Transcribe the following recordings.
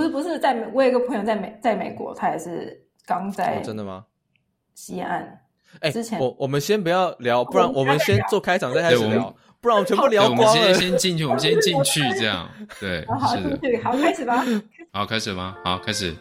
不是不是在美，我有一个朋友在美在美国，他也是刚在、哦。真的吗？西岸。哎，之前我我们先不要聊，不然我们先做开场再开始聊，不然我们全部聊光了。我们先先进去，我们先进去，这样对，好是的。好，开始吧。好，开始吗？好，开始。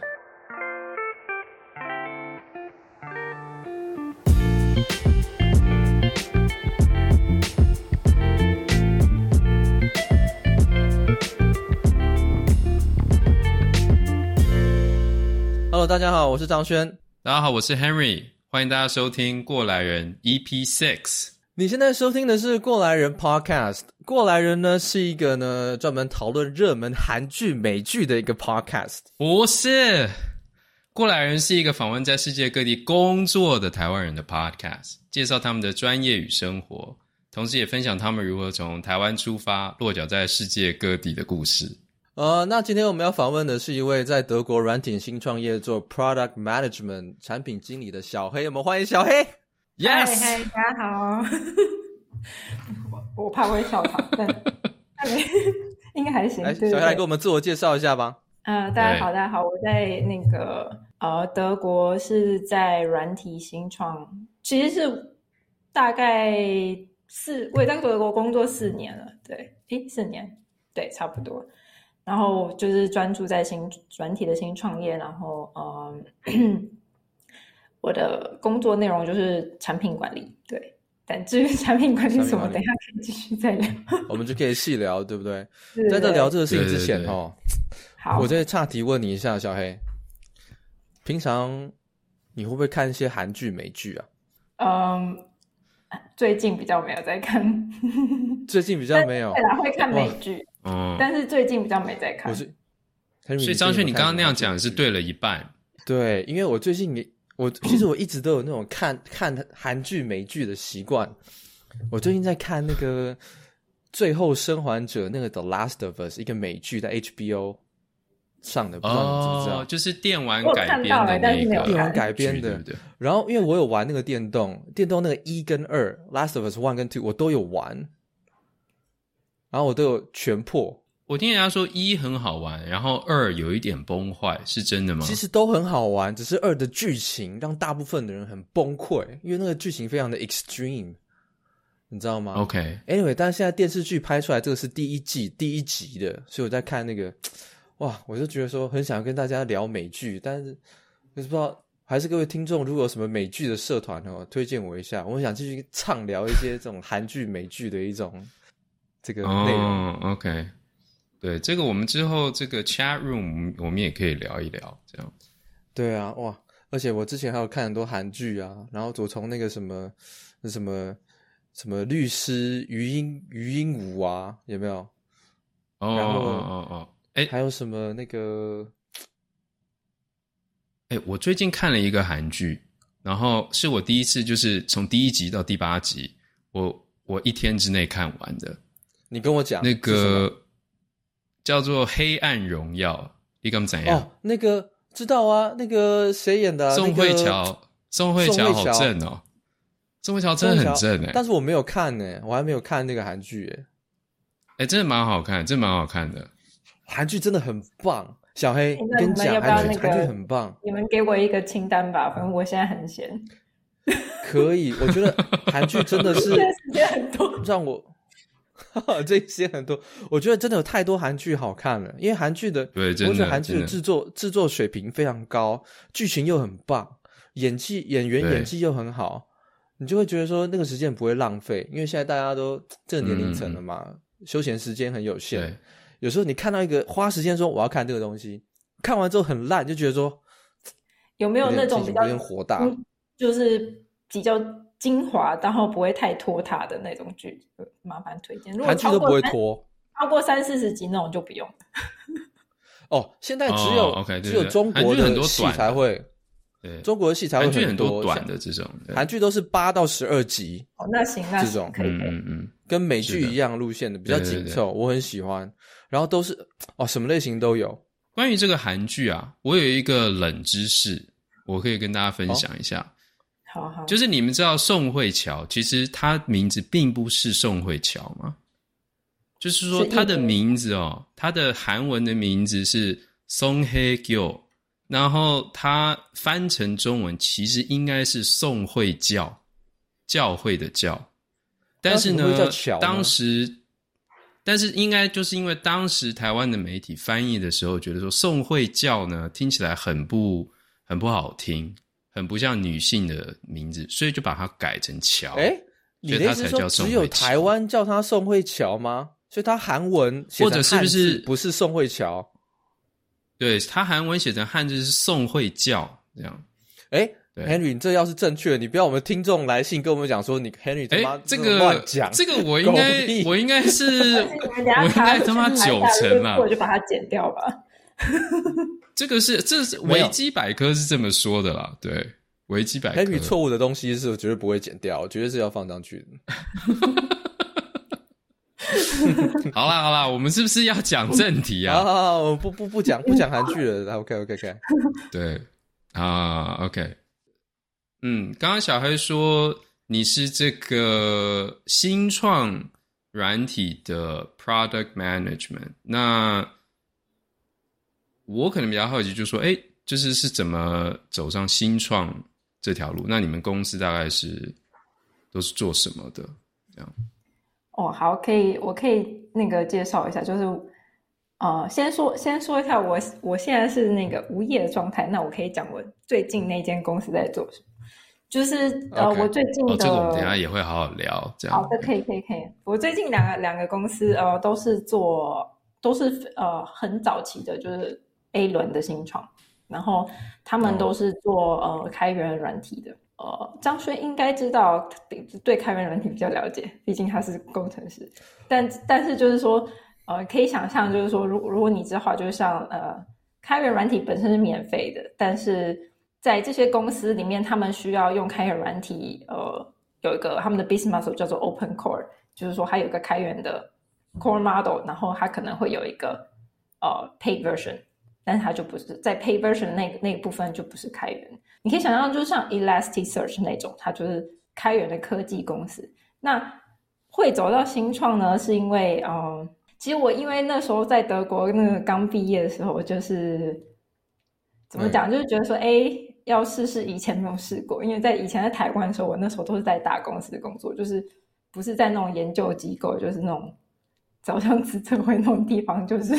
大家好，我是张轩。大家好，我是 Henry。欢迎大家收听《过来人》EP Six。你现在收听的是《过来人》Podcast。《过来人》呢是一个呢专门讨论热门韩剧、美剧的一个 Podcast。不是，《过来人》是一个访问在世界各地工作的台湾人的 Podcast，介绍他们的专业与生活，同时也分享他们如何从台湾出发，落脚在世界各地的故事。呃，那今天我们要访问的是一位在德国软体新创业做 Product Management 产品经理的小黑，我们欢迎小黑。Yes，嗨，大家好。我 我怕我会笑场，但应该还行。来，小黑来给我们自我介绍一下吧。呃，大家好，大家好，我在那个呃德国是在软体新创，其实是大概四，我也在德国工作四年了，对，诶，四年，对，差不多。然后就是专注在新软体的新创业，然后呃，我的工作内容就是产品管理，对。但至于产品管理什么，等一下可以继续再聊。我们就可以细聊，对不对？在这聊这个事情之前哦，好，我再岔题问你一下，小黑，平常你会不会看一些韩剧、美剧啊？嗯，最近比较没有在看，最近比较没有，对啦，会看美剧。嗯，但是最近比较没在看。我是，所以张轩，你刚刚那样讲是对了一半。对，因为我最近也，我 其实我一直都有那种看看韩剧、美剧的习惯。我最近在看那个《最后生还者》那个《The Last of Us》，一个美剧在 HBO 上的，不知道你知不知道？哦，就是电玩改编的那个电玩改编的。然后，因为我有玩那个电动，电动那个一跟二，《Last of Us One》跟 Two，我都有玩。然后我都有全破。我听人家说一很好玩，然后二有一点崩坏，是真的吗？其实都很好玩，只是二的剧情让大部分的人很崩溃，因为那个剧情非常的 extreme，你知道吗？OK，Anyway. 但是现在电视剧拍出来这个是第一季第一集的，所以我在看那个，哇，我就觉得说很想要跟大家聊美剧，但是不知道还是各位听众如果有什么美剧的社团哦，推荐我一下，我想继续畅聊一些这种韩剧美剧的一种。这个内容、oh,，OK，对，这个我们之后这个 chat room 我们也可以聊一聊，这样。对啊，哇！而且我之前还有看很多韩剧啊，然后我从那个什么那什么什么律师余英余英禑啊，有没有？哦哦哦哦，哎，还有什么那个？哎，我最近看了一个韩剧，然后是我第一次就是从第一集到第八集，我我一天之内看完的。你跟我讲那个叫做《黑暗荣耀》，你敢怎样？哦，那个知道啊，那个谁演的、啊？宋慧乔，宋慧乔好正哦，宋慧乔真的很正哎。但是我没有看呢，我还没有看那个韩剧哎。哎，真的蛮好看，真的蛮好看的。韩剧真的很棒，小黑，欸、跟你讲，要不要那个韩剧很棒？你们给我一个清单吧，反正我现在很闲。可以，我觉得韩剧真的是 时间很多，让我。这些很多，我觉得真的有太多韩剧好看了，因为韩剧的，对，真的，我觉得韩剧的制作制作水平非常高，剧情又很棒，演技演员演技又很好，你就会觉得说那个时间不会浪费，因为现在大家都这个年龄层了嘛，嗯、休闲时间很有限，有时候你看到一个花时间说我要看这个东西，看完之后很烂，就觉得说有没有那种比较火大，就是比较。精华，然后不会太拖沓的那种剧，麻烦推荐。如果韩剧都不会拖，超过三四十集那种就不用。哦，现在只有、oh, okay, 只有中国的戏才会，对，中国的戏才会很多，很多短的这种。韩剧都是八到十二集。哦，那行，那这种可以，嗯嗯，跟美剧一样路线的，比较紧凑，我很喜欢。然后都是哦，什么类型都有。关于这个韩剧啊，我有一个冷知识，我可以跟大家分享一下。哦好好，就是你们知道宋慧乔，其实她名字并不是宋慧乔吗？就是说她的名字哦，她的韩文的名字是宋慧教，然后她翻成中文其实应该是宋慧教，教会的教，但是呢，当时，但是应该就是因为当时台湾的媒体翻译的时候，觉得说宋慧教呢听起来很不很不好听，很不像女性的名字，所以就把它改成乔。哎、欸，你的意思是说只有台湾叫它宋慧乔吗？所以它韩文或者是不是不是宋慧乔？对，它韩文写成汉字是宋慧教这样。哎、欸、，Henry，你这要是正确的，你不要我们听众来信跟我们讲说你 Henry 他妈、欸、这个乱讲，这个 我应该我应该是我应该他妈九成嘛，我就把它剪掉吧。这个是这是维基百科是这么说的啦，对，维基百科错误的东西是绝对不会剪掉，绝对是要放上去的。好啦好啦，我们是不是要讲正题啊？好好好，我不不不讲不讲韩剧了。OK OK OK。对啊，OK。嗯，刚刚小黑说你是这个新创软体的 Product Management，那我可能比较好奇，就是说，哎，就是是怎么走上新创这条路？那你们公司大概是都是做什么的？这样。哦，好，可以，我可以那个介绍一下，就是，呃，先说先说一下我我现在是那个无业的状态，那我可以讲我最近那间公司在做什么，就是呃.我最近的，哦，这个我们等下也会好好聊，这样。好的，可以可以可以，我最近两个两个公司呃都是做都是呃很早期的，就是 A 轮的新创，然后他们都是做，哦，呃开源软体的。呃，张轩应该知道，对开源软体比较了解，毕竟他是工程师。但但是就是说，呃，可以想象，就是说，如如果你知道，就像呃，开源软体本身是免费的，但是在这些公司里面，他们需要用开源软体，呃，有一个他们的 business model 叫做 Open Core，就是说，它有一个开源的 Core Model，然后它可能会有一个呃 Paid Version。但是它就不是在 Pay Version 那个那个部分就不是开源，你可以想象，就像 Elasticsearch 那种，它就是开源的科技公司。那会走到新创呢，是因为，嗯，其实我因为那时候在德国那个刚毕业的时候，就是怎么讲，就是觉得说，哎，要试试以前没有试过。因为在以前在台湾的时候，我那时候都是在大公司工作，就是不是在那种研究机构，就是那种早上资策会那种地方，就是。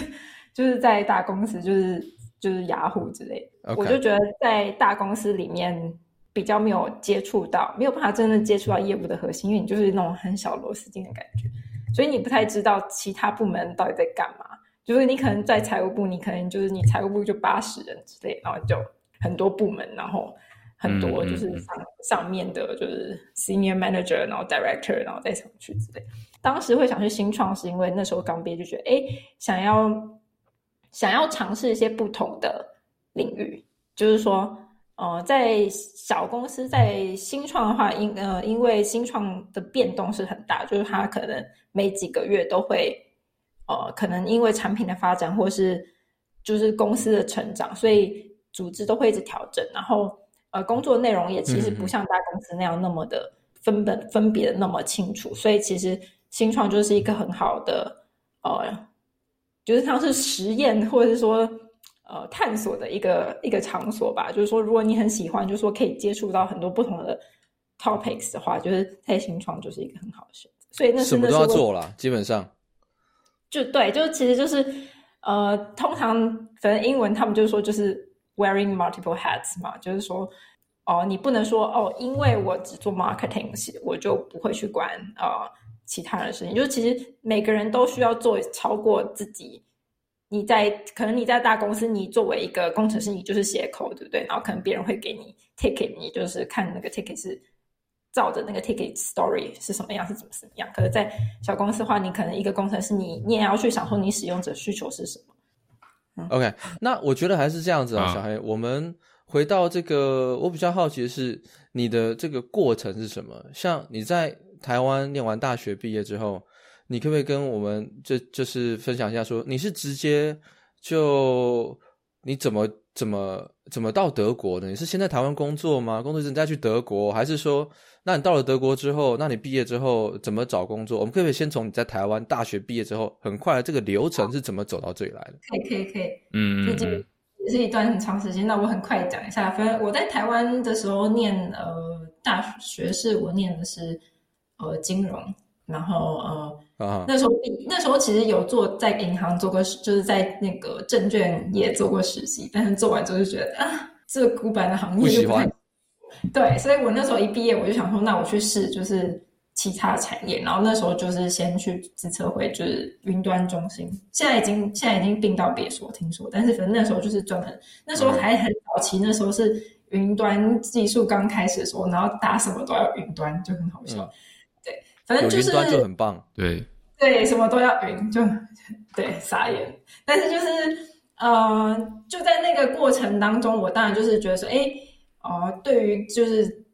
就是在大公司，就是就是雅虎之类的.我就觉得在大公司里面比较没有接触到，没有办法真的接触到业务的核心，因为你就是那种很小螺丝钉的感觉，所以你不太知道其他部门到底在干嘛。就是你可能在财务部，你可能就是你财务部就八十人之类，然后就很多部门，然后很多就是上、嗯、上面的就是 senior manager，然后 director，然后再上去之类。当时会想去新创，是因为那时候刚毕业就觉得，哎，想要。想要尝试一些不同的领域，就是说，呃，在小公司，在新创的话，因呃，因为新创的变动是很大，就是它可能每几个月都会，呃，可能因为产品的发展或是就是公司的成长，所以组织都会一直调整，然后呃，工作内容也其实不像大公司那样那么的分本分别的那么清楚，所以其实新创就是一个很好的呃。就是它是实验或者是说呃探索的一个一个场所吧。就是说，如果你很喜欢，就是说可以接触到很多不同的 topics 的话，就是在新创就是一个很好的选择。所以那是什么都要做了，基本上就对，就其实就是呃，通常反正英文他们就是说就是 wearing multiple hats 嘛，就是说哦，你不能说哦，因为我只做 marketing，我就不会去管啊。呃其他的事情，就是其实每个人都需要做超过自己。你在可能你在大公司，你作为一个工程师，你就是写 code，对不对？然后可能别人会给你 ticket，你就是看那个 ticket 是照着那个 ticket story 是什么样，是怎么怎么样。可是，在小公司的话，你可能一个工程师，你你也要去想说你使用者需求是什么。嗯、OK，那我觉得还是这样子啊，小黑。我们回到这个，我比较好奇的是你的这个过程是什么？像你在。台湾念完大学毕业之后，你可不可以跟我们就就是分享一下说，说你是直接就你怎么怎么怎么到德国的？你是先在台湾工作吗？工作之后再去德国，还是说，那你到了德国之后，那你毕业之后怎么找工作？我们可不可以先从你在台湾大学毕业之后，很快的这个流程是怎么走到这里来的？可以，可以，可以。嗯，毕竟也是一段很长时间。那我很快讲一下，反正我在台湾的时候念呃大学是我念的是呃金融，然后呃。Uh. 那时候，那时候其实有做在银行做过，就是在那个证券业做过实习，但是做完之后就觉得啊，这个古板的行业就不欢。对，所以我那时候一毕业，我就想说，那我去试就是其他产业。然后那时候就是先去自测会，就是云端中心，现在已经现在已经并到别所，听说。但是反正那时候就是专门，那时候还很早期，那时候是云端技术刚开始的时候，然后打什么都要云端，就很好笑。嗯反正就是就很棒，对对，什么都要云，就对傻眼。但是就是呃，就在那个过程当中，我当然就是觉得说，哎，哦、呃，对于就是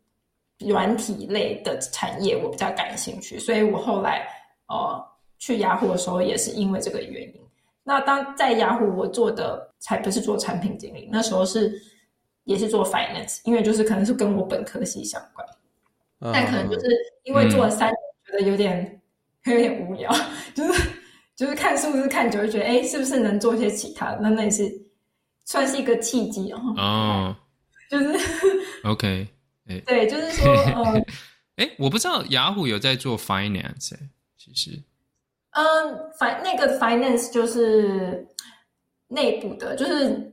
软体类的产业，我比较感兴趣，所以我后来呃去雅虎的时候，也是因为这个原因。那当在雅虎，我做的才不是做产品经理，那时候是也是做 finance，因为就是可能是跟我本科系相关，嗯、但可能就是因为做了三年。嗯觉得有点有点无聊，就是就是看数字看久，就觉得哎，是不是能做些其他的？那那也是算是一个契机哦。哦，就是 OK，哎，对，就是说，呃，哎，我不知道雅虎有在做 finance，哎，其实，嗯，fin 那个 finance 就是内部的，就是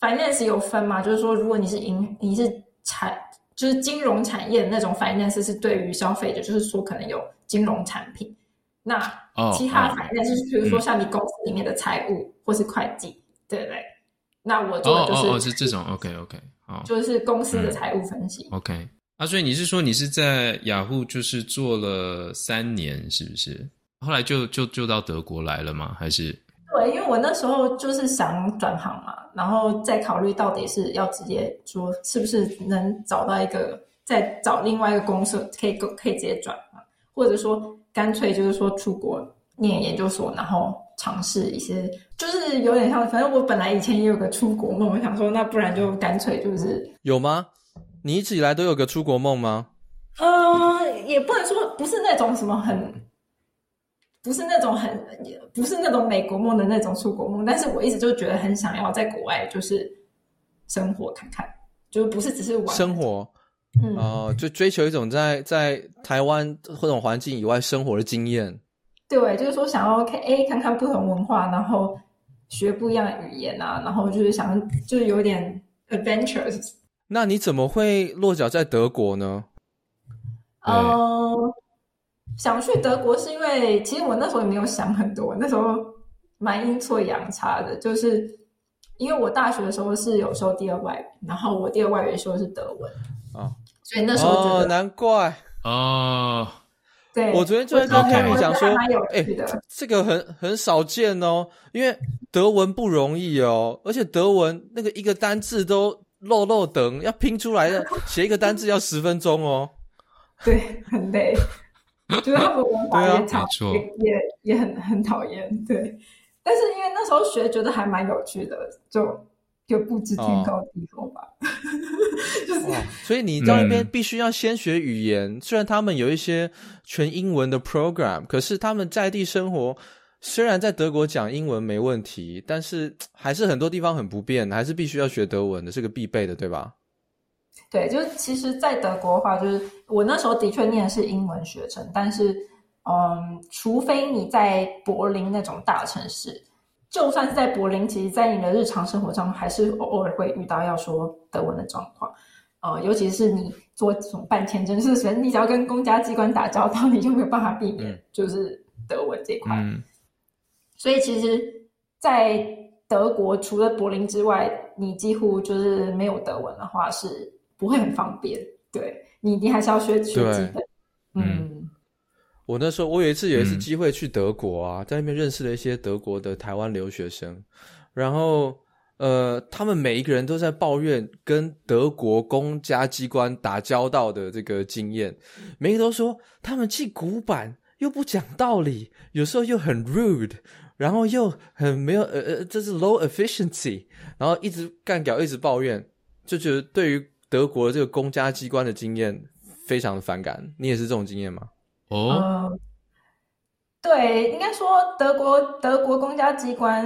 finance 有分嘛，就是说，如果你是银，你是产。就是金融产业的那种 finance 是对于消费者，就是说可能有金融产品。那其他 finance 比如说像你公司里面的财务或是会计，对不对？那我做的就是哦，是这种 OK OK，好，就是公司的财务分析。OK，啊，所以你是说你是在雅虎就是做了三年，是不是？后来就就就到德国来了吗？还是？对，因为我那时候就是想转行嘛，然后再考虑到底是要直接说是不是能找到一个再找另外一个公司可以可以直接转嘛，或者说干脆就是说出国念研究所，然后尝试一些，就是有点像，反正我本来以前也有个出国梦，我想说那不然就干脆就是有吗？你一直以来都有个出国梦吗？呃，也不能说不是那种什么很。不是那种很，也不是那种美国梦的那种出国梦，但是我一直就觉得很想要在国外，就是生活看看，就不是只是玩生活，嗯，哦、呃，就追求一种在在台湾或者环境以外生活的经验。对，就是说想要看，哎，看看不同文化，然后学不一样的语言啊，然后就是想，就是有点 adventures。那你怎么会落脚在德国呢？嗯。呃想去德国是因为，其实我那时候也没有想很多，那时候蛮阴错阳差的，就是因为我大学的时候是有修第二外语，然后我第二外语修的是德文啊，哦、所以那时候觉得哦，难怪哦，对，我昨天就在跟 Henry 讲说，哎、欸，这个很很少见哦，因为德文不容易哦，而且德文那个一个单字都漏漏等，要拼出来的，写一个单字要十分钟哦，对，很累。觉得他们文法也差，也也也很很讨厌，对。但是因为那时候学，觉得还蛮有趣的，就就不知天高地厚吧。哦、就是、哦，所以你到那边必须要先学语言。嗯、虽然他们有一些全英文的 program，可是他们在地生活，虽然在德国讲英文没问题，但是还是很多地方很不便，还是必须要学德文的，是个必备的，对吧？对，就是其实，在德国的话，就是我那时候的确念的是英文学程，但是，嗯，除非你在柏林那种大城市，就算是在柏林，其实，在你的日常生活中，还是偶尔会遇到要说德文的状况，呃，尤其是你做这种办签证，是你只要跟公家机关打交道，你就没有办法避免，就是德文这块。嗯、所以，其实，在德国除了柏林之外，你几乎就是没有德文的话是。不会很方便，对你，你还是要学学基本。嗯，我那时候我有一次有一次机会去德国啊，嗯、在那边认识了一些德国的台湾留学生，然后呃，他们每一个人都在抱怨跟德国公家机关打交道的这个经验，每个都说他们既古板又不讲道理，有时候又很 rude，然后又很没有呃呃，这是 low efficiency，然后一直干屌，一直抱怨，就觉得对于德国的这个公家机关的经验非常的反感。你也是这种经验吗？哦、呃，对，应该说德国德国公家机关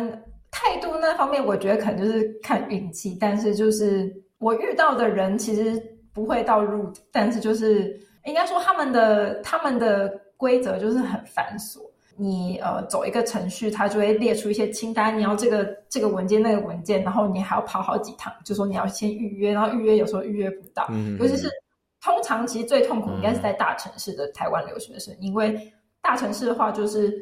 态度那方面，我觉得可能就是看运气，但是就是我遇到的人其实不会到 rude，但是就是应该说他们的他们的规则就是很繁琐。你呃走一个程序，它就会列出一些清单，你要这个这个文件那个文件，然后你还要跑好几趟，就说你要先预约，然后预约有时候预约不到，嗯、尤其是通常其实最痛苦应该是在大城市的台湾留学生，嗯、因为大城市的话就是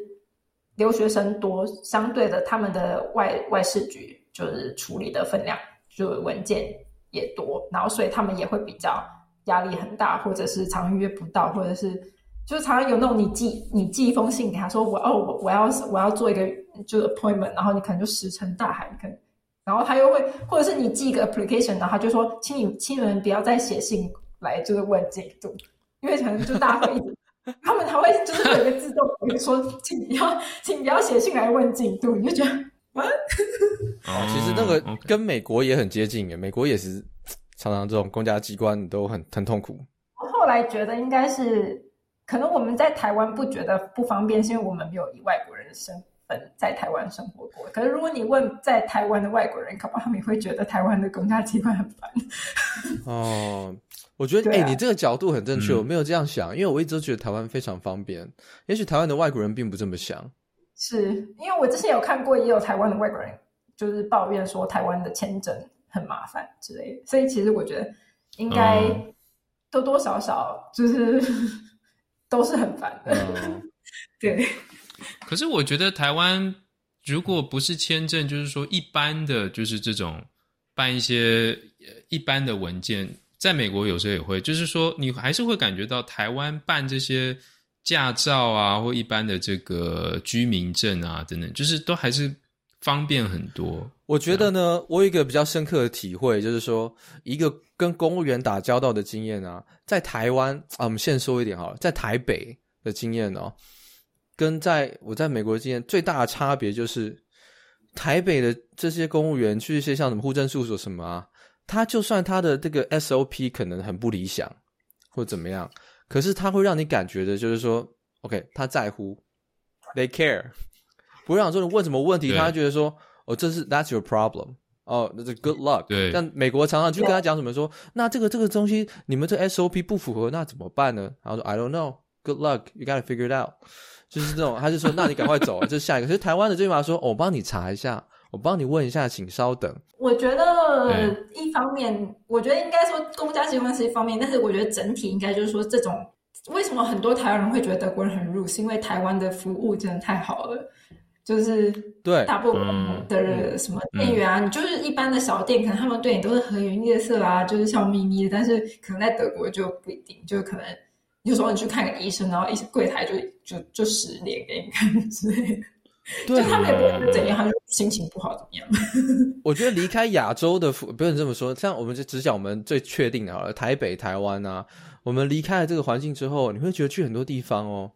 留学生多，相对的他们的外外事局就是处理的分量就是文件也多，然后所以他们也会比较压力很大，或者是常预约不到，或者是。就是常常有那种你寄你寄一封信给他说我哦我我要我要做一个就是 appointment，然后你可能就石沉大海，你可能，然后他又会或者是你寄一个 application，然后他就说请你请你们不要再写信来就是问进度，因为可能就大家会一直 他们还会就是有一个自动会说请不要请不要写信来问进度，你就觉得啊，其实那个跟美国也很接近耶，美国也是 常常这种公家机关都很很痛苦。我后来觉得应该是。可能我们在台湾不觉得不方便，是因为我们没有以外国人的身份在台湾生活过。可是如果你问在台湾的外国人，恐怕他们也会觉得台湾的公家机关很烦。哦，我觉得哎、啊欸，你这个角度很正确，我没有这样想，嗯、因为我一直都觉得台湾非常方便。也许台湾的外国人并不这么想。是因为我之前有看过，也有台湾的外国人就是抱怨说台湾的签证很麻烦之类的。所以其实我觉得应该多多少少就是。嗯都是很烦的，嗯、对。可是我觉得台湾如果不是签证，就是说一般的，就是这种办一些一般的文件，在美国有时候也会，就是说你还是会感觉到台湾办这些驾照啊，或一般的这个居民证啊等等，就是都还是方便很多。我觉得呢，我有一个比较深刻的体会，就是说一个。跟公务员打交道的经验啊，在台湾啊，我们先说一点好了，在台北的经验哦，跟在我在美国的经验最大的差别就是，台北的这些公务员去一些像什么户政事务所什么啊，他就算他的这个 SOP 可能很不理想或怎么样，可是他会让你感觉的就是说，OK，他在乎，they care，不会让说你问什么问题，他觉得说，哦，这是 that's your problem。哦，那是 good luck。对，但美国常常去跟他讲什么说，那这个这个东西你们这 SOP 不符合，那怎么办呢？然后说 I don't know, good luck, you gotta figure it out。就是这种，他就说，那你赶快走，这是下一个。其实台湾的这句话说，我帮你查一下，我帮你问一下，请稍等。我觉得一方面，我觉得应该说公家机关是一方面，但是我觉得整体应该就是说，这种为什么很多台湾人会觉得德国人很 rude，是因为台湾的服务真的太好了。就是对大部分的什么店员啊，你就是一般的小店，可能他们对你都是和颜悦色啊，就是笑眯眯的。但是可能在德国就不一定，就可能有时候你去看个医生，然后一柜台就就就使脸给你看之类的。对，就他们也不会怎样，他就心情不好怎么样。我觉得离开亚洲的，不用这么说，像我们就只讲我们最确定的好了，台北、台湾啊，我们离开了这个环境之后，你会觉得去很多地方哦，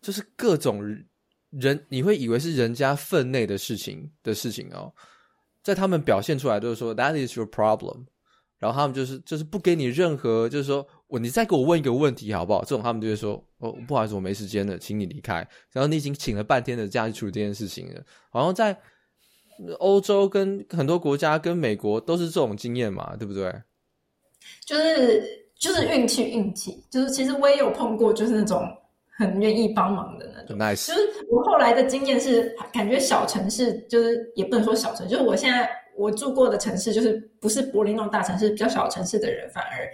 就是各种。人你会以为是人家分内的事情的事情哦，在他们表现出来就是说 That is your problem，然后他们就是就是不给你任何就是说我你再给我问一个问题好不好？这种他们就会说哦不好意思我没时间了，请你离开。然后你已经请了半天的假去处理这件事情了。好像在欧洲跟很多国家跟美国都是这种经验嘛，对不对？就是就是运气运气，就是其实我也有碰过，就是那种。很愿意帮忙的那种，nice。就是我后来的经验是，感觉小城市就是也不能说小城，就是我现在我住过的城市，就是不是柏林那种大城市，比较小城市的人反而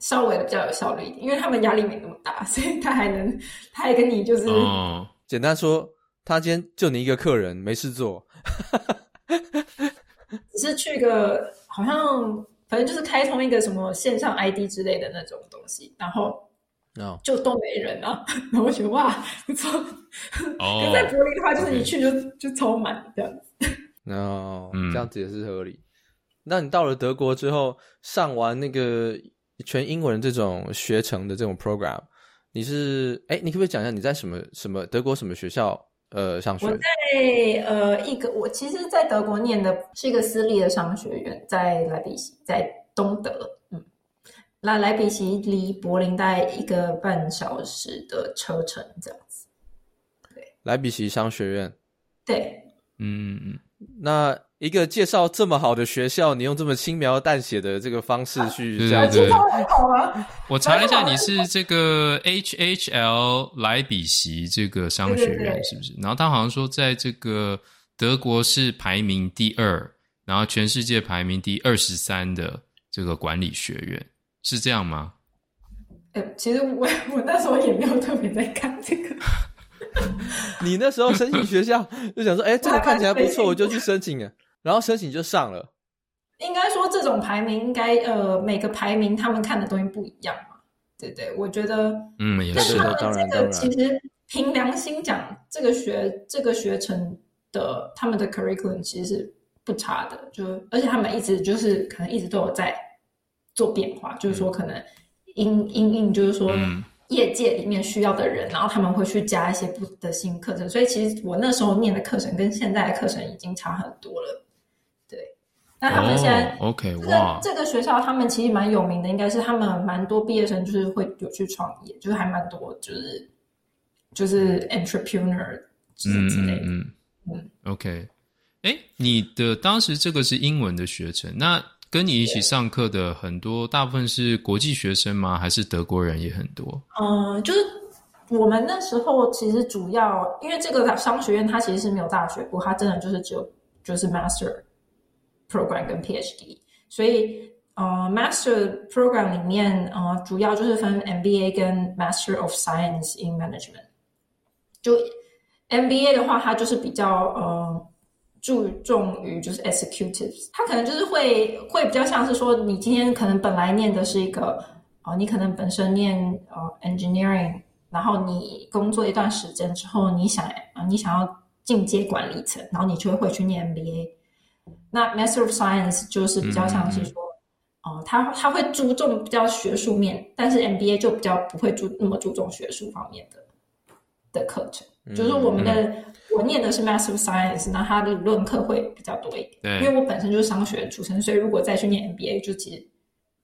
稍微的比较有效率一点，因为他们压力没那么大，所以他还能，他还跟你就是，嗯，简单说，他今天就你一个客人没事做，只是去个好像反正就是开通一个什么线上 ID 之类的那种东西，然后。No. 就都没人啊，然 后我觉得哇，不错。哦，跟在柏林的话，就是一去就 Okay. 就超满这样子。No，嗯，这样子也是合理。那你到了德国之后，上完那个全英文这种学程的这种 program，你是哎，你可不可以讲一下你在什么什么德国什么学校呃上学？我在呃一个，我其实，在德国念的是一个私立的商学院，在莱比锡，在东德。嗯，那莱比锡离柏林大概一个半小时的车程这样子。对，莱比锡商学院。对，嗯嗯，那。一个介绍这么好的学校，你用这么轻描淡写的这个方式去这样子，我查了一下，你是这个 HHL 莱比锡这个商学院是不是？然后他好像说，在这个德国是排名第二，然后全世界排名第二十三的这个管理学院，是这样吗？哎，其实我 我那时候也没有特别在看这个。你那时候申请学校 就想说，哎，这个看起来不错，我就去申请了。然后申请就上了，应该说这种排名应该呃每个排名他们看的东西不一样嘛，对对，我觉得嗯也是的，当然这个其实凭良心讲，这个学这个学程的他们的 curriculum 其实是不差的，就而且他们一直就是可能一直都有在做变化，就是说可能因因应就是说业界里面需要的人，然后他们会去加一些不的新课程，所以其实我那时候念的课程跟现在的课程已经差很多了。那他们现在、oh, OK 哇，这个学校他们其实蛮有名的，应该是他们蛮多毕业生就是会有去创业，就是还蛮多，就是就是 entrepreneur 之类的。嗯嗯嗯。OK，哎，你的当时这个是英文的学程，那跟你一起上课的很多大部分是国际学生吗？还是德国人也很多？嗯，就是我们那时候其实主要因为这个商学院它其实是没有大学部，它真的就是只有就是 master。program 跟 PhD，所以呃，Master Program 里面呃，主要就是分 MBA 跟 Master of Science in Management。就 MBA 的话，它就是比较呃注重于就是 executives，他可能就是会会比较像是说，你今天可能本来念的是一个啊、呃，你可能本身念呃 Engineering，然后你工作一段时间之后，你想你想要进阶管理层，然后你就会去念 MBA。那 Master of Science 就是比较像是说，哦、嗯呃，他他会注重比较学术面，但是 MBA 就比较不会注那么注重学术方面的的课程。嗯、就是我们的、嗯、我念的是 Master of Science，那它的理论课会比较多一点。因为我本身就是商学出身，所以如果再去念 MBA，就其实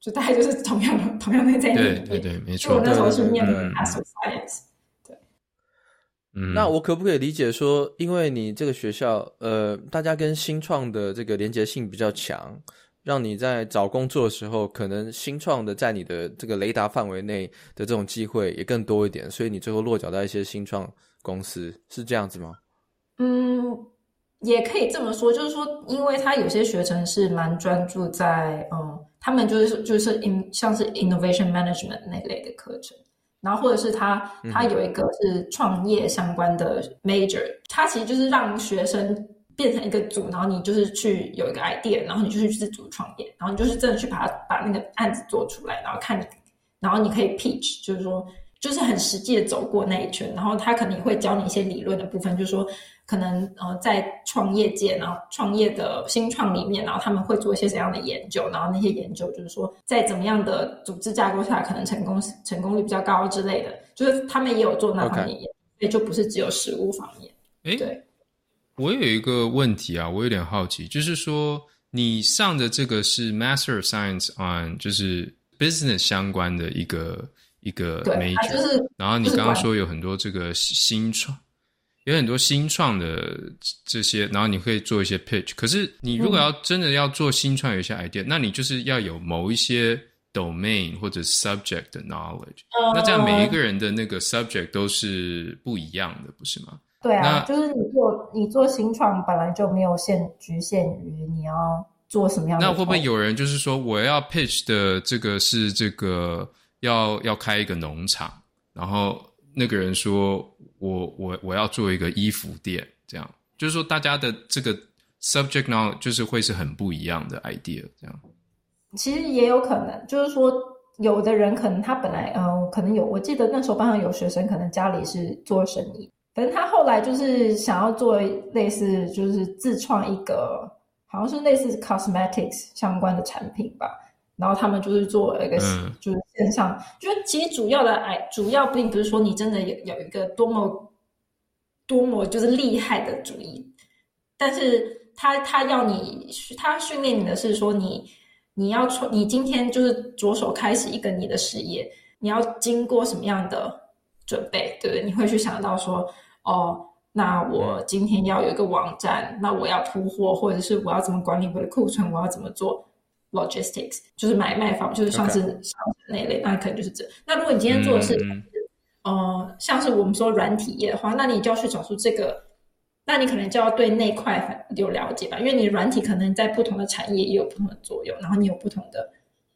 就大概就是同样的 同样的在念。对对对，没错。就我那时候是念 Master of Science。嗯，那我可不可以理解说，因为你这个学校，呃，大家跟新创的这个连结性比较强，让你在找工作的时候，可能新创的在你的这个雷达范围内的这种机会也更多一点，所以你最后落脚在一些新创公司，是这样子吗？嗯，也可以这么说，就是说，因为他有些学程是蛮专注在，嗯，他们就是就是 in 像是 innovation management 那类的课程。然后或者是他，他有一个是创业相关的 major，他其实就是让学生变成一个组，然后你就是去有一个 idea，然后你就去自主创业，然后你就是真的去把它把那个案子做出来，然后看你，然后你可以 pitch，就是说就是很实际的走过那一圈，然后他可能会教你一些理论的部分，就是说。可能呃，在创业界，然后创业的新创里面，然后他们会做一些怎样的研究，然后那些研究就是说，在怎么样的组织架构下，可能成功成功率比较高之类的，就是他们也有做那方面研究，所以就不是只有实物方面。诶，对，我有一个问题啊，我有点好奇，就是说你上的这个是 Master of Science on 就是 Business 相关的一个一个 major，就是，然后你刚刚说有很多这个新创。有很多新创的这些，然后你可以做一些 pitch。可是你如果要真的要做新创，有一些 idea，嗯，那你就是要有某一些 domain 或者 subject 的 knowledge。嗯。那这样每一个人的那个 subject 都是不一样的，不是吗？对啊，就是你做你做新创本来就没有限局限于你要做什么样的。那会不会有人就是说，我要 pitch 的这个是这个要要开一个农场，然后那个人说。我我我要做一个衣服店，这样就是说大家的这个 subject now 就是会是很不一样的 idea，这样。其实也有可能，就是说有的人可能他本来嗯，可能有，我记得那时候班上有学生，可能家里是做生意，反正他后来就是想要做类似，就是自创一个，好像是类似 cosmetics 相关的产品吧。然后他们就是做了一个，就是线上，嗯、就是其实主要的哎，主要并不是说你真的有有一个多么多么就是厉害的主意，但是他他要你，他训练你的是说你你要从你今天就是着手开始一个你的事业，你要经过什么样的准备，对不对？你会去想到说，哦，那我今天要有一个网站，那我要铺货，或者是我要怎么管理我的库存，我要怎么做 logistics，就是买卖方，就是像是像那一类.那可能就是这。那如果你今天做的是，嗯呃，像是我们说软体业的话，那你就要去找出这个，那你可能就要对那块有了解吧，因为你软体可能在不同的产业也有不同的作用，然后你有不同的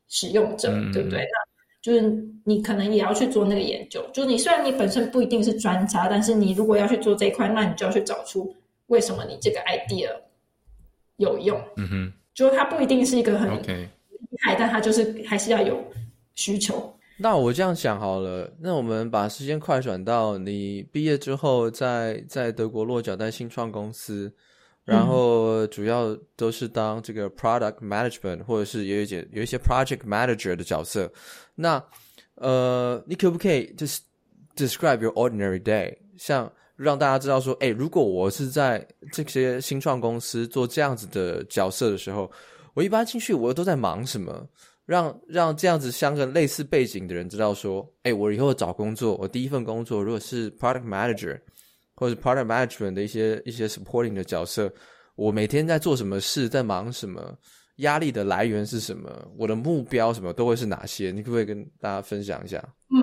使用者，嗯、对不对？那就是你可能也要去做那个研究。就是你虽然你本身不一定是专家，但是你如果要去做这一块，那你就要去找出为什么你这个 idea 有用。嗯哼，就它不一定是一个很厉害.但它就是还是要有需求。那我这样想好了，那我们把时间快转到你毕业之后在，在在德国落脚在新创公司，然后主要都是当这个 product management，或者是有一些有一些 project manager 的角色。那呃，你可不可以就是 describe your ordinary day，像让大家知道说，哎，如果我是在这些新创公司做这样子的角色的时候，我一般进去我都在忙什么？让让这样子相个类似背景的人知道说，哎，我以后找工作，我第一份工作如果是 product manager 或者 product management 的一些一些 supporting 的角色，我每天在做什么事，在忙什么，压力的来源是什么，我的目标什么都会是哪些？你可不可以跟大家分享一下？嗯，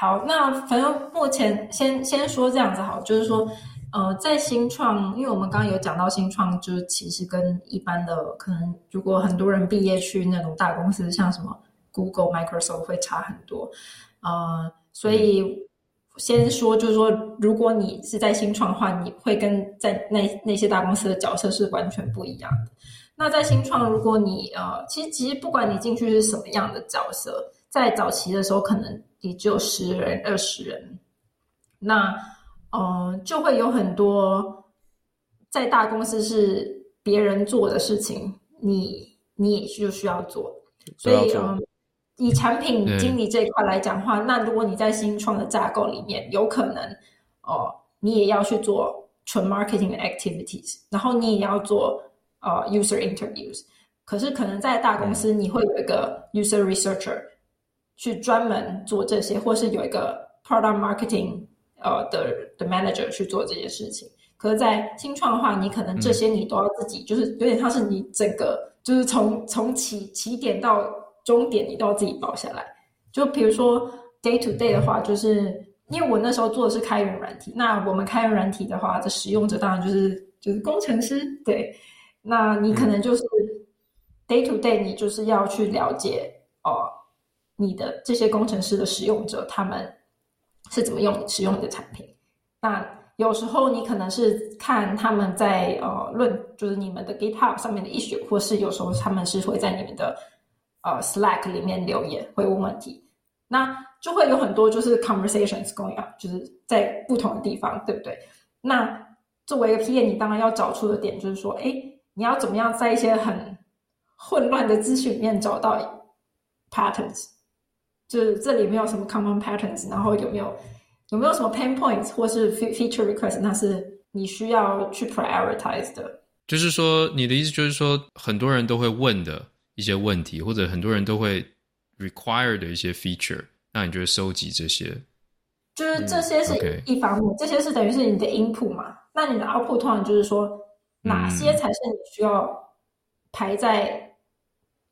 好，那反正目前先先说这样子好，就是说。呃，在新创，因为我们刚刚有讲到新创，就是其实跟一般的可能，如果很多人毕业去那种大公司，像什么 Google、Microsoft 会差很多。呃，所以先说，就是说，如果你是在新创的话，你会跟在那那些大公司的角色是完全不一样的。那在新创，如果你呃，其实其实不管你进去是什么样的角色，在早期的时候，可能你只有十人、二十人，那。嗯，就会有很多在大公司是别人做的事情，你你也就需要做。所以，嗯，以产品经理这一块来讲的话，那如果你在新创的架构里面，有可能哦，你也要去做纯 marketing 的 activities，然后你也要做呃 user interviews。可是，可能在大公司，你会有一个 user researcher 去专门做这些，或是有一个 product marketing。呃的的 manager 去做这些事情，可是，在新创的话，你可能这些你都要自己，嗯、就是有点像是你整个，就是从从起起点到终点，你都要自己包下来。就比如说 day to day 的话，就是因为我那时候做的是开源软体，那我们开源软体的话，这使用者当然就是就是工程师，对，那你可能就是 day to day，你就是要去了解哦、呃，你的这些工程师的使用者他们。是怎么用使用你的产品？那有时候你可能是看他们在呃论，就是你们的 GitHub 上面的 issue，或是有时候他们是会在你们的呃 Slack 里面留言，会问问题。那就会有很多就是 conversations going on，就是在不同的地方，对不对？那作为一个 PM，你当然要找出的点就是说，哎，你要怎么样在一些很混乱的资讯里面找到 patterns。就是这里没有什么 common patterns，然后有没有有没有什么 pain points 或是 feature request，那是你需要去 prioritize 的。就是说，你的意思就是说，很多人都会问的一些问题，或者很多人都会 require 的一些 feature，那你就会收集这些。就是这些是一方面，嗯 okay. 这些是等于是你的 input 嘛？那你的 output 通常就是说，哪些才是你需要排在。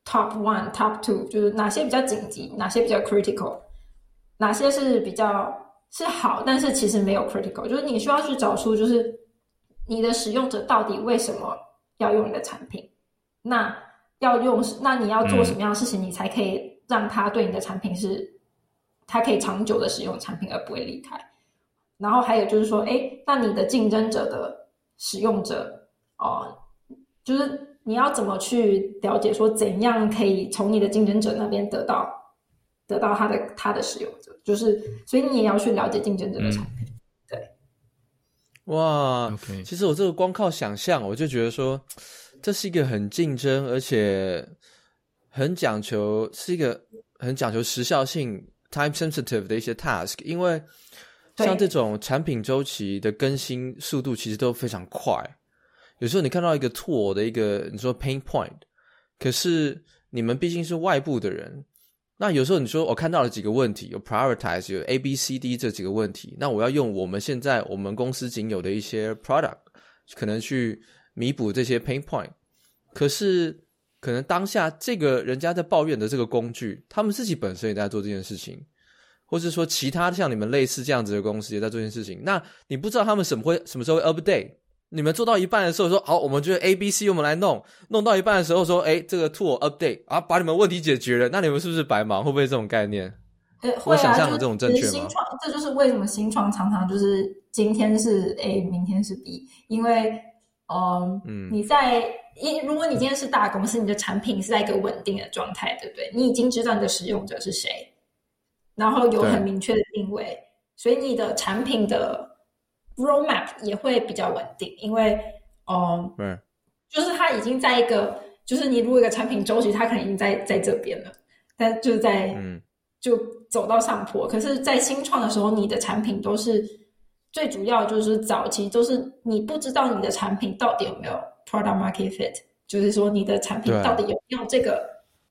Top one, top two，就是哪些比较紧急，哪些比较 critical，哪些是比较是好，但是其实没有 critical，就是你需要去找出，就是你的使用者到底为什么要用你的产品，那要用，那你要做什么样的事情，你才可以让他对你的产品是，他可以长久的使用产品而不会离开。然后还有就是说，哎，那你的竞争者的使用者哦，就是。你要怎么去了解说怎样可以从你的竞争者那边得到得到他的他的使用者，就是所以你也要去了解竞争者的产品。嗯、对，哇，Okay. 其实我这个光靠想象，我就觉得说这是一个很竞争，而且很讲求是一个很讲求时效性 （time sensitive） 的一些 task，因为像这种产品周期的更新速度其实都非常快。有时候你看到一个 tool 的一个你说 pain point，可是你们毕竟是外部的人，那有时候你说我看到了几个问题，有 prioritize 有 A B C D 这几个问题，那我要用我们现在我们公司仅有的一些 product 可能去弥补这些 pain point，可是可能当下这个人家在抱怨的这个工具，他们自己本身也在做这件事情。或是说其他像你们类似这样子的公司也在做这件事情，那你不知道他们什么会什么时候会 update？你们做到一半的时候说好，我们就是 A、B、C 我们来弄，弄到一半的时候说，哎，这个 tool update 啊，把你们问题解决了，那你们是不是白忙？会不会这种概念？呃，我想象的这种正确吗？新创，这就是为什么新创常常就是今天是 A，明天是 B，因为呃嗯，你在因如果你今天是大公司，你的产品是在一个稳定的状态，对不对？你已经知道你的使用者是谁。然后有很明确的定位，所以你的产品的 roadmap 也会比较稳定，因为，嗯，嗯，就是它已经在一个，就是你如果一个产品周期，它可能已经在在这边了，但就是在，嗯，就走到上坡。可是，在新创的时候，你的产品都是最主要，就是早期都是你不知道你的产品到底有没有 product market fit，就是说你的产品到底有没有这个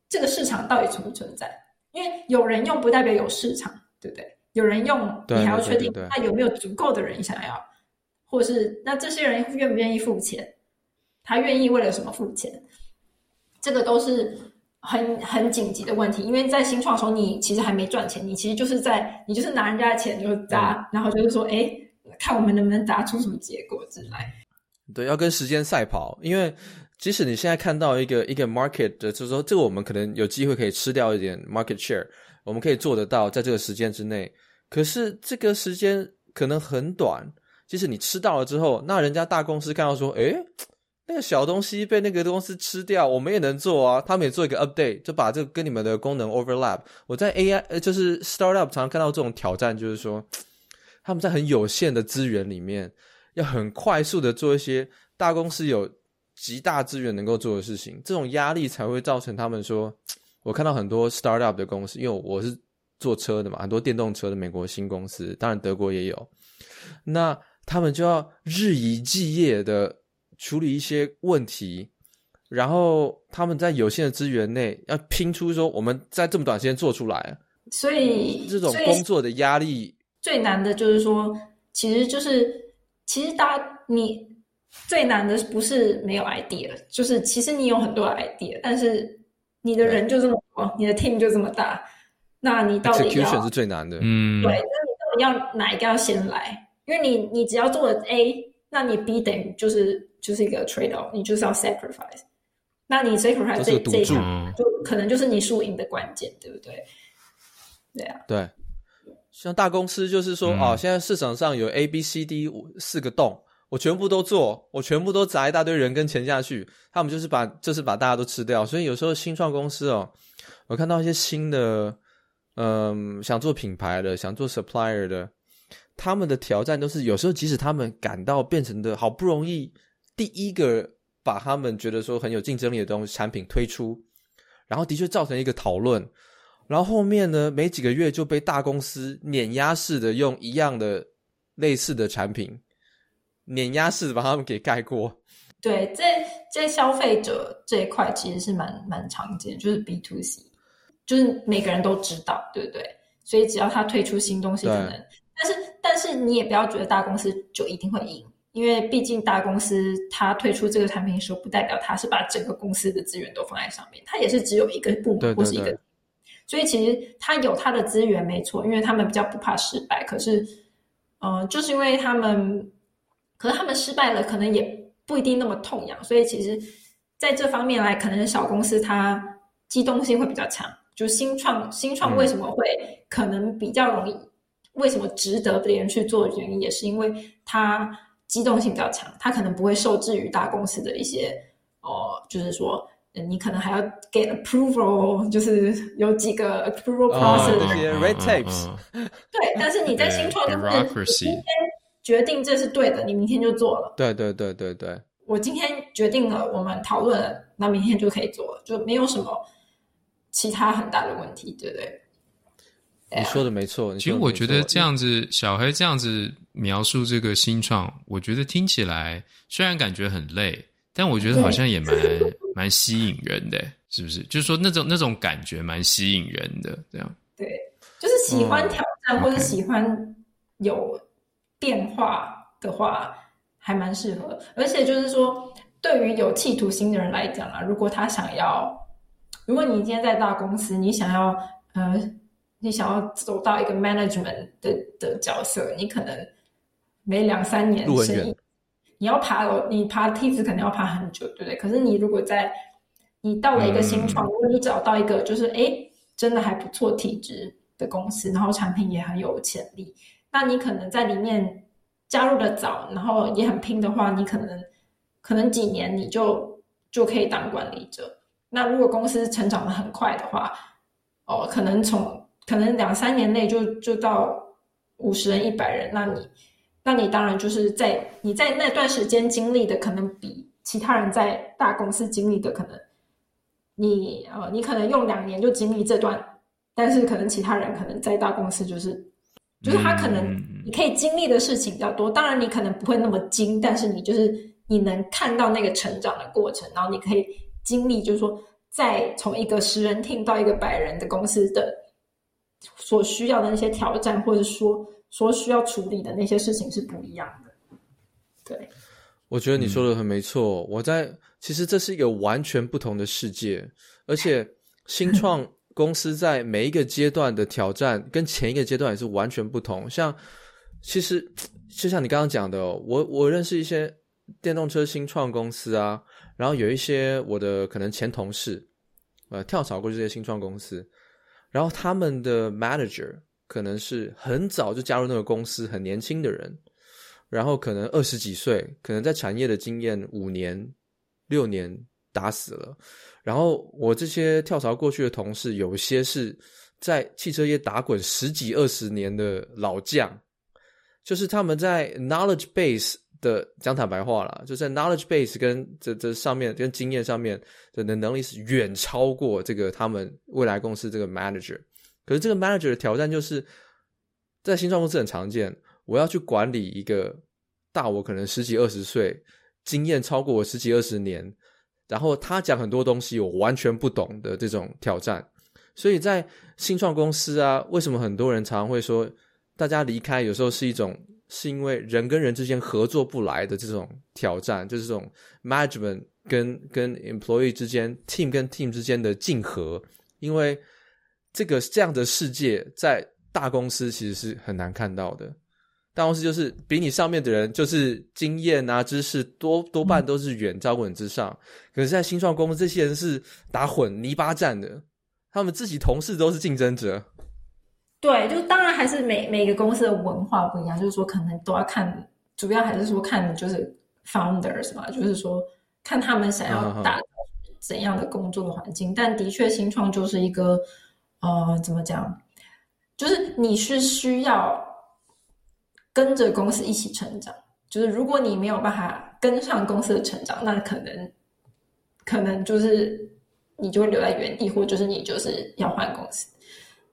这个市场到底存不存在。因为有人用不代表有市场，对不对？有人用，你还要确定他有没有足够的人想要，或是那这些人愿不愿意付钱？他愿意为了什么付钱？这个都是很很紧急的问题。因为在新创的时候，你其实还没赚钱，你其实就是在你就是拿人家的钱就砸，嗯，然后就是说，哎，看我们能不能砸出什么结果之来。对，要跟时间赛跑，因为。即使你现在看到一个一个 market 的，就是说这个我们可能有机会可以吃掉一点 market share，我们可以做得到在这个时间之内。可是这个时间可能很短，即使你吃到了之后，那人家大公司看到说，诶，那个小东西被那个公司吃掉，我们也能做啊。他们也做一个 update，就把这个跟你们的功能 overlap。我在 AI 呃，就是 startup 常常看到这种挑战，就是说他们在很有限的资源里面，要很快速的做一些大公司有。极大资源能够做的事情，这种压力才会造成他们说，我看到很多 startup 的公司，因为我是做车的嘛，很多电动车的美国新公司，当然德国也有，那他们就要日以继夜的处理一些问题，然后他们在有限的资源内要拼出说，我们在这么短时间做出来，所以这种工作的压力最难的就是说，其实就是其实大家你。最难的不是没有 idea，就是其实你有很多 idea，但是你的人就这么多，你的 team 就这么大，那你到底要？execution 是最难的，嗯，对，那你到底要哪一个要先来？因为你你只要做了 A，那你 B 等于就是就是一个 trade off，你就是要 sacrifice，那你 sacrifice 这这一场就可能就是你输赢的关键，对不对？对啊，对，像大公司就是说，嗯、哦，现在市场上有 A、B、C、D 四个洞。我全部都做，我全部都砸一大堆人跟钱下去，他们就是把就是把大家都吃掉。所以有时候新创公司哦，我看到一些新的，嗯，想做品牌的，想做 supplier 的，他们的挑战都是有时候即使他们感到变成的好不容易第一个把他们觉得说很有竞争力的东西产品推出，然后的确造成一个讨论，然后后面呢没几个月就被大公司碾压式的用一样的类似的产品。碾压式的把他们给盖过，对，在在消费者这一块其实是蛮蛮常见，就是 B to C，就是每个人都知道，对不对？所以只要他推出新东西，可能，但是但是你也不要觉得大公司就一定会赢，因为毕竟大公司他推出这个产品的时候，不代表他是把整个公司的资源都放在上面，他也是只有一个部门或是一个，所以其实他有他的资源没错，因为他们比较不怕失败，可是，嗯、呃，就是因为他们。可是他们失败了，可能也不一定那么痛痒，所以其实在这方面来，可能小公司它机动性会比较强。就新创，新创为什么会可能比较容易？嗯、为什么值得别人去做的原因，也是因为它机动性比较强，它可能不会受制于大公司的一些哦，就是说你可能还要 get approval，就是有几个 approval process，这、哦、些 red tapes。对，但是你在新创就是今天决定这是对的，你明天就做了。对对对对对，我今天决定了，我们讨论了，那明天就可以做了，就没有什么其他很大的问题，对不对？你说的没错。其实我觉得这样子，小黑这样子描述这个新创，我觉得听起来虽然感觉很累，但我觉得好像也蛮蛮吸引人的，是不是？就是说那种那种感觉蛮吸引人的，这样。对，就是喜欢挑战或者喜欢有变化的话，还蛮适合。而且就是说，对于有企图心的人来讲啊，如果他想要，如果你今天在大公司，你想要呃。你想要走到一个 management 的的角色，你可能每两三年升一，你要爬楼，你爬梯子可能要爬很久，对不对？可是你如果在你到了一个新创，嗯、如果你找到一个就是哎真的还不错体质的公司，然后产品也很有潜力，那你可能在里面加入的早，然后也很拼的话，你可能可能几年你就就可以当管理者。那如果公司成长的很快的话，哦，可能从可能两三年内就就到五十人、一百人，那你，那你当然就是在你在那段时间经历的，可能比其他人在大公司经历的可能你，你呃，你可能用两年就经历这段，但是可能其他人可能在大公司就是，就是他可能你可以经历的事情比较多，当然你可能不会那么精，但是你就是你能看到那个成长的过程，然后你可以经历，就是说再从一个十人听到一个百人的公司的。所需要的那些挑战，或者说所需要处理的那些事情是不一样的。对，我觉得你说的很没错。我在其实这是一个完全不同的世界，而且新创公司在每一个阶段的挑战跟前一个阶段也是完全不同。像其实就像你刚刚讲的，我我认识一些电动车新创公司啊，然后有一些我的可能前同事，呃，跳槽过这些新创公司。然后他们的 manager 可能是很早就加入那个公司，很年轻的人，然后可能二十几岁，可能在产业的经验五年、六年打死了。然后我这些跳槽过去的同事，有些是在汽车业打滚十几二十年的老将，就是他们在 knowledge base。的讲坦白话啦，就在 knowledge base 跟这这上面跟经验上面的能力是远超过这个他们未来公司这个 manager。可是这个 manager 的挑战就是在新创公司很常见，我要去管理一个大我可能十几二十岁，经验超过我十几二十年，然后他讲很多东西我完全不懂的这种挑战。所以在新创公司啊，为什么很多人常常会说大家离开有时候是一种。是因为人跟人之间合作不来的这种挑战，就是这种 management 跟跟 employee 之间，team 跟 team 之间的竞合。因为这个这样的世界在大公司其实是很难看到的。大公司就是比你上面的人，就是经验啊、知识多多半都是远超过你之上。可是，在新创公司，这些人是打混泥巴战的，他们自己同事都是竞争者。对，就当然还是每每个公司的文化不一样，就是说可能都要看，主要还是说看就是 founders 嘛，就是说看他们想要打造怎样的工作的环境。Uh. 但的确，新创就是一个呃，怎么讲，就是你是需要跟着公司一起成长。就是如果你没有办法跟上公司的成长，那可能可能就是你就会留在原地，或者就是你就是要换公司。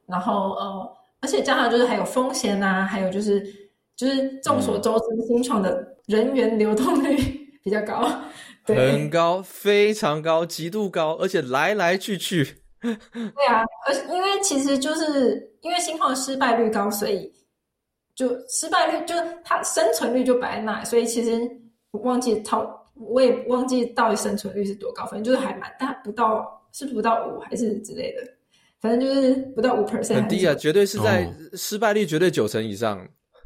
然后呃，而且加上就是还有风险啊，还有就是就是众所周知，新创的人员流动率 比较高，对，很高，非常高，极度高，而且来来去去。对啊，而因为其实就是因为新创失败率高，所以就失败率就它生存率就摆在那，所以其实我忘记套，我也忘记到底生存率是多高，反正就是还蛮，但不到是不到五还是之类的。反正就是不到五 percent，很低啊，绝对是在失败率绝对九成以上。哦。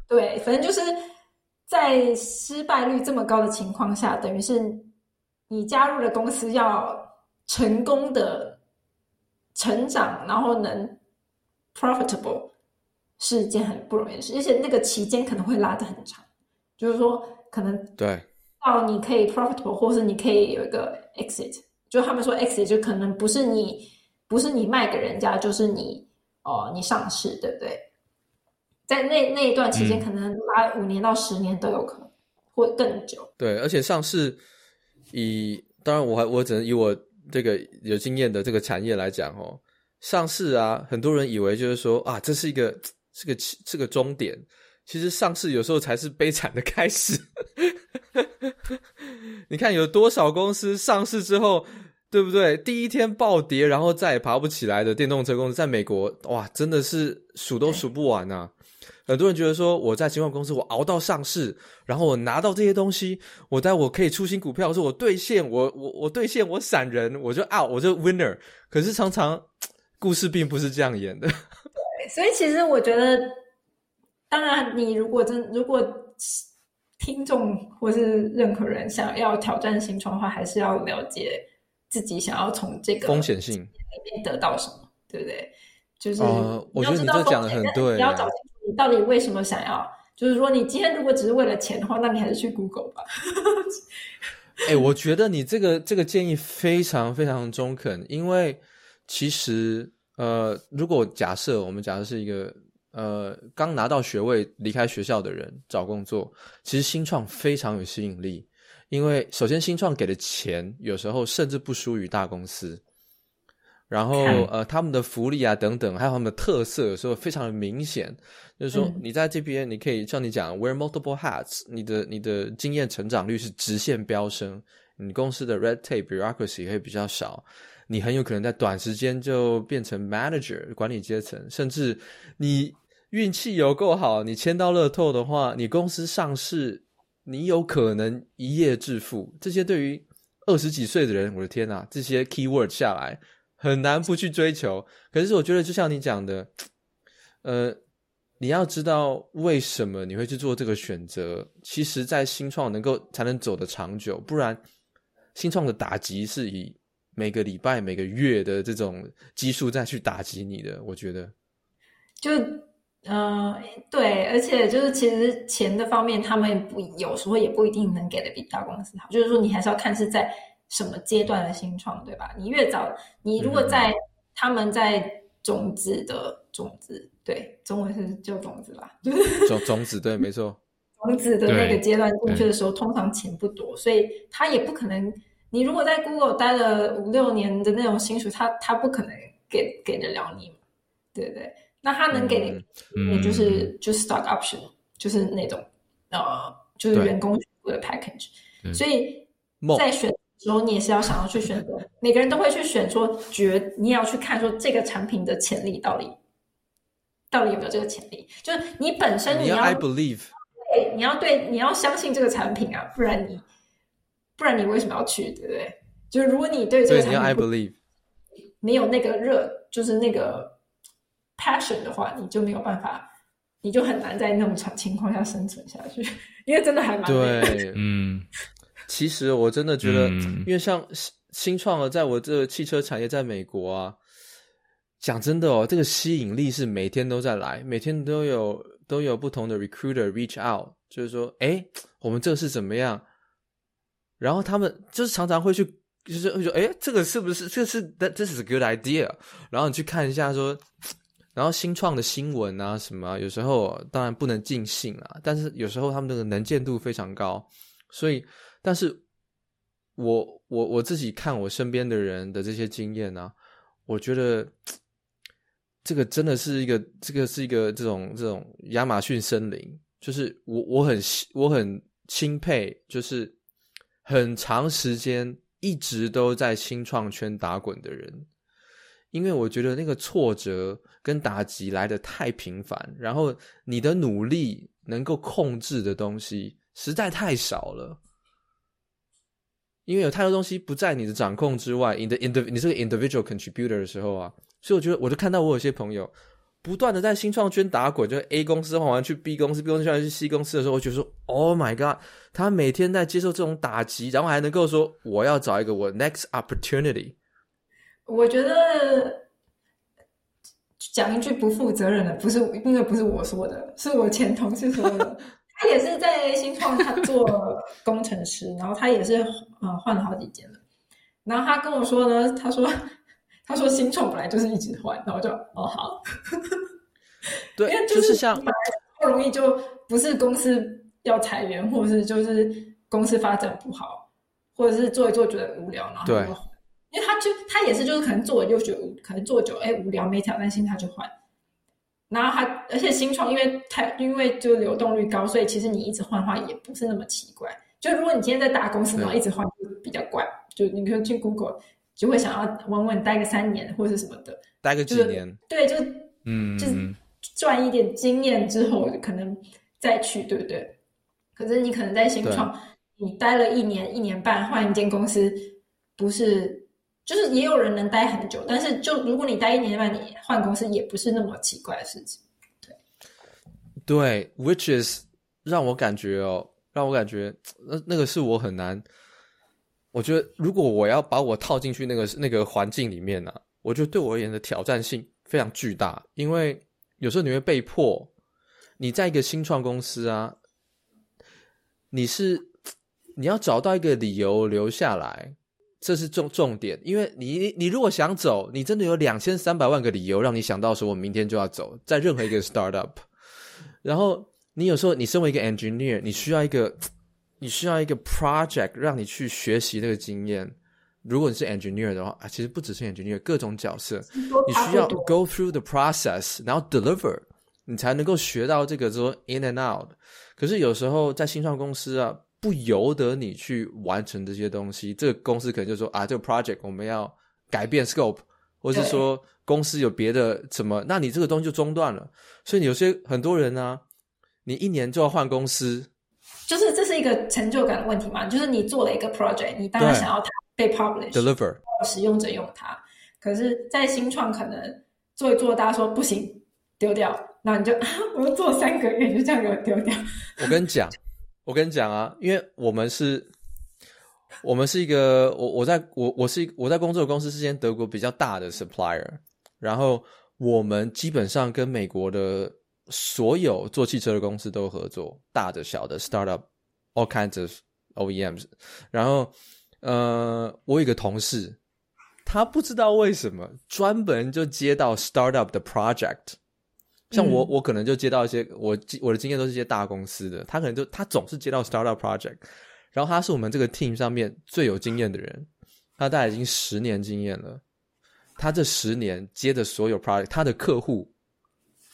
对，反正就是在失败率这么高的情况下，等于是你加入的公司要成功的成长，然后能 profitable 是一件很不容易的事，而且那个期间可能会拉得很长，就是说可能对到你可以 profitable，或是你可以有一个 exit，就他们说 exit 就可能不是你。不是你卖给人家，就是你哦、呃，你上市，对不对？在那那一段期间，可能拉五年到十年都有可能，或更久。对，而且上市以当然我还我只能以我这个有经验的这个产业来讲哦，上市啊，很多人以为就是说啊，这是一个这个这个终点。其实上市有时候才是悲惨的开始。你看有多少公司上市之后，对不对？第一天暴跌，然后再也爬不起来的电动车公司，在美国哇，真的是数都数不完啊！很多人觉得说，我在新创公司，我熬到上市，然后我拿到这些东西，我在我可以出新股票，说我兑现，我我我兑现，我闪人，我就 out，我就 winner。可是常常故事并不是这样演的。对，所以其实我觉得。当然，你如果真如果听众或是任何人想要挑战新创的话，还是要了解自己想要从这个风险性里面得到什么，对不对？就是、呃、我觉得你这讲的很对，你要找清楚你到底为什么想要。就是说，你今天如果只是为了钱的话，那你还是去 Google 吧。哎、欸，我觉得你这个这个建议非常非常中肯，因为其实呃，如果假设我们假设是一个。呃，刚拿到学位离开学校的人找工作，其实新创非常有吸引力，因为首先新创给的钱有时候甚至不输于大公司，然后呃，他们的福利啊等等，还有他们的特色，有时候非常的明显，就是说你在这边你可以像你讲 wear multiple hats，你的你的经验成长率是直线飙升，你公司的 red tape bureaucracy 会比较少。你很有可能在短时间就变成 manager 管理阶层，甚至你运气有够好，你签到乐透的话，你公司上市，你有可能一夜致富。这些对于二十几岁的人，我的天哪，这些 keyword 下来很难不去追求。可是我觉得，就像你讲的，呃，你要知道为什么你会去做这个选择。其实，在新创能够才能走得长久，不然新创的打击是以。每个礼拜、每个月的这种基数再去打击你的，我觉得，就嗯、呃，对，而且就是其实钱的方面，他们不有时候也不一定能给的比大公司好。就是说，你还是要看是在什么阶段的新创，对吧？你越早，你如果在、嗯、他们在种子的种子，对，中文是叫种子吧？种种子，对，没错，种子的那个阶段进去的时候，通常钱不多，所以他也不可能。你如果在 Google 待了五六年的那种薪水，他他不可能给给得了你，对不对？那他能给你，也就是、嗯、就是 stock option，就是那种呃，就是员工的 package。所以在选的时候，你也是要想要去选择。每个人都会去选说，觉你也要去看说这个产品的潜力到底到底有没有这个潜力。就是你本身你要，I believe，对，你要对你要相信这个产品啊，不然你。不然你为什么要去，对不对？就是如果你对这个产品 I believe 没有那个热，就是那个 passion 的话，你就没有办法，你就很难在那种情况下生存下去，因为真的还蛮对，嗯。其实我真的觉得，因为像新创的，在我这个汽车产业，在美国啊，讲真的哦，这个吸引力是每天都在来，每天都有都有不同的 recruiter reach out，就是说，哎，我们这个是怎么样？然后他们就是常常会去，就是会说，哎，这个是不是这个是 This is a good idea？然后你去看一下说，然后新创的新闻啊什么，有时候当然不能尽信啊，但是有时候他们那个能见度非常高，所以，但是我我我自己看我身边的人的这些经验呢、我觉得这个真的是一个，这个是一个这种这种亚马逊森林，就是我我很我很钦佩，就是。很长时间一直都在新创圈打滚的人，因为我觉得那个挫折跟打击来的太频繁，然后你的努力能够控制的东西实在太少了，因为有太多东西不在你的掌控之外。你的 ind 你是个 individual contributor 的时候啊，所以我觉得我就看到我有些朋友。不断的在新创圈打滚，就是 A 公司换完去 B 公司，B 公司换完去 C 公司的时候，我觉得说，Oh my God，他每天在接受这种打击，然后还能够说，我要找一个我 next opportunity。我觉得讲一句不负责任的，不是因为不是我说的，是我前同事说的。他也是在新创，他做工程师，然后他也是呃换了好几间了。然后他跟我说呢，他说。他说新创本来就是一直换，然后就哦好，对，因为就是，就是像不容易就不是公司要裁员，或者是就是公司发展不好，或者是做一做觉得无聊，然后就换。因为他就他也是就是可能做了六九五，可能做久哎无聊没挑战性他就换。然后他而且新创因为太因为就流动率高，所以其实你一直换的话也不是那么奇怪。就如果你今天在大公司，然后一直换就比较怪。就你可以去 Google 就会想要稳稳待个三年或者什么的，待个几年。对，就嗯，就是赚一点经验之后可能再去，对不对？可是你可能在新创，你待了一年、一年半，换一间公司，不是，就是也有人能待很久，但是就如果你待一年半，你换公司也不是那么奇怪的事情。对，对，which is 让我感觉哦，让我感觉那那个是我很难。我觉得如果我要把我套进去那个那个环境里面呢、啊，我觉得对我而言的挑战性非常巨大，因为有时候你会被迫你在一个新创公司啊。你是你要找到一个理由留下来，这是重重点。因为你你如果想走，你真的有两千三百万个理由让你想到说，我明天就要走，在任何一个 startup。然后你有时候你身为一个 engineer，你需要一个你需要一个 project 让你去学习这个经验。如果你是 engineer 的话啊，其实不只是 engineer，各种角色你需要 go through the process，然后 deliver，你才能够学到这个说 in and out。可是有时候在新创公司啊，不由得你去完成这些东西。这个公司可能就说啊，这个 project 我们要改变 scope，或是说公司有别的什么，那你这个东西就中断了。所以有些很多人呢、啊，你一年就要换公司，就是这是一个成就感的问题嘛？就是你做了一个 project，你当然想要它被 publish deliver，使用者用它。可是，在新创可能做一做，大家说不行，丢掉。那你就 我要做三个月，就这样给我丢掉。我跟你讲，我跟你讲啊，因为我们是，我们是一个，我我在我我是我在工作的公司是间德国比较大的 supplier，然后我们基本上跟美国的所有做汽车的公司都合作，大的小的 startup，all kinds of OEMs。然后，呃，我有一个同事，他不知道为什么专门就接到 startup 的 project。像我，我可能就接到一些我我的经验都是一些大公司的，他可能就他总是接到 startup project，然后他是我们这个 team 上面最有经验的人，他大概已经十年经验了，他这十年接的所有 project，他的客户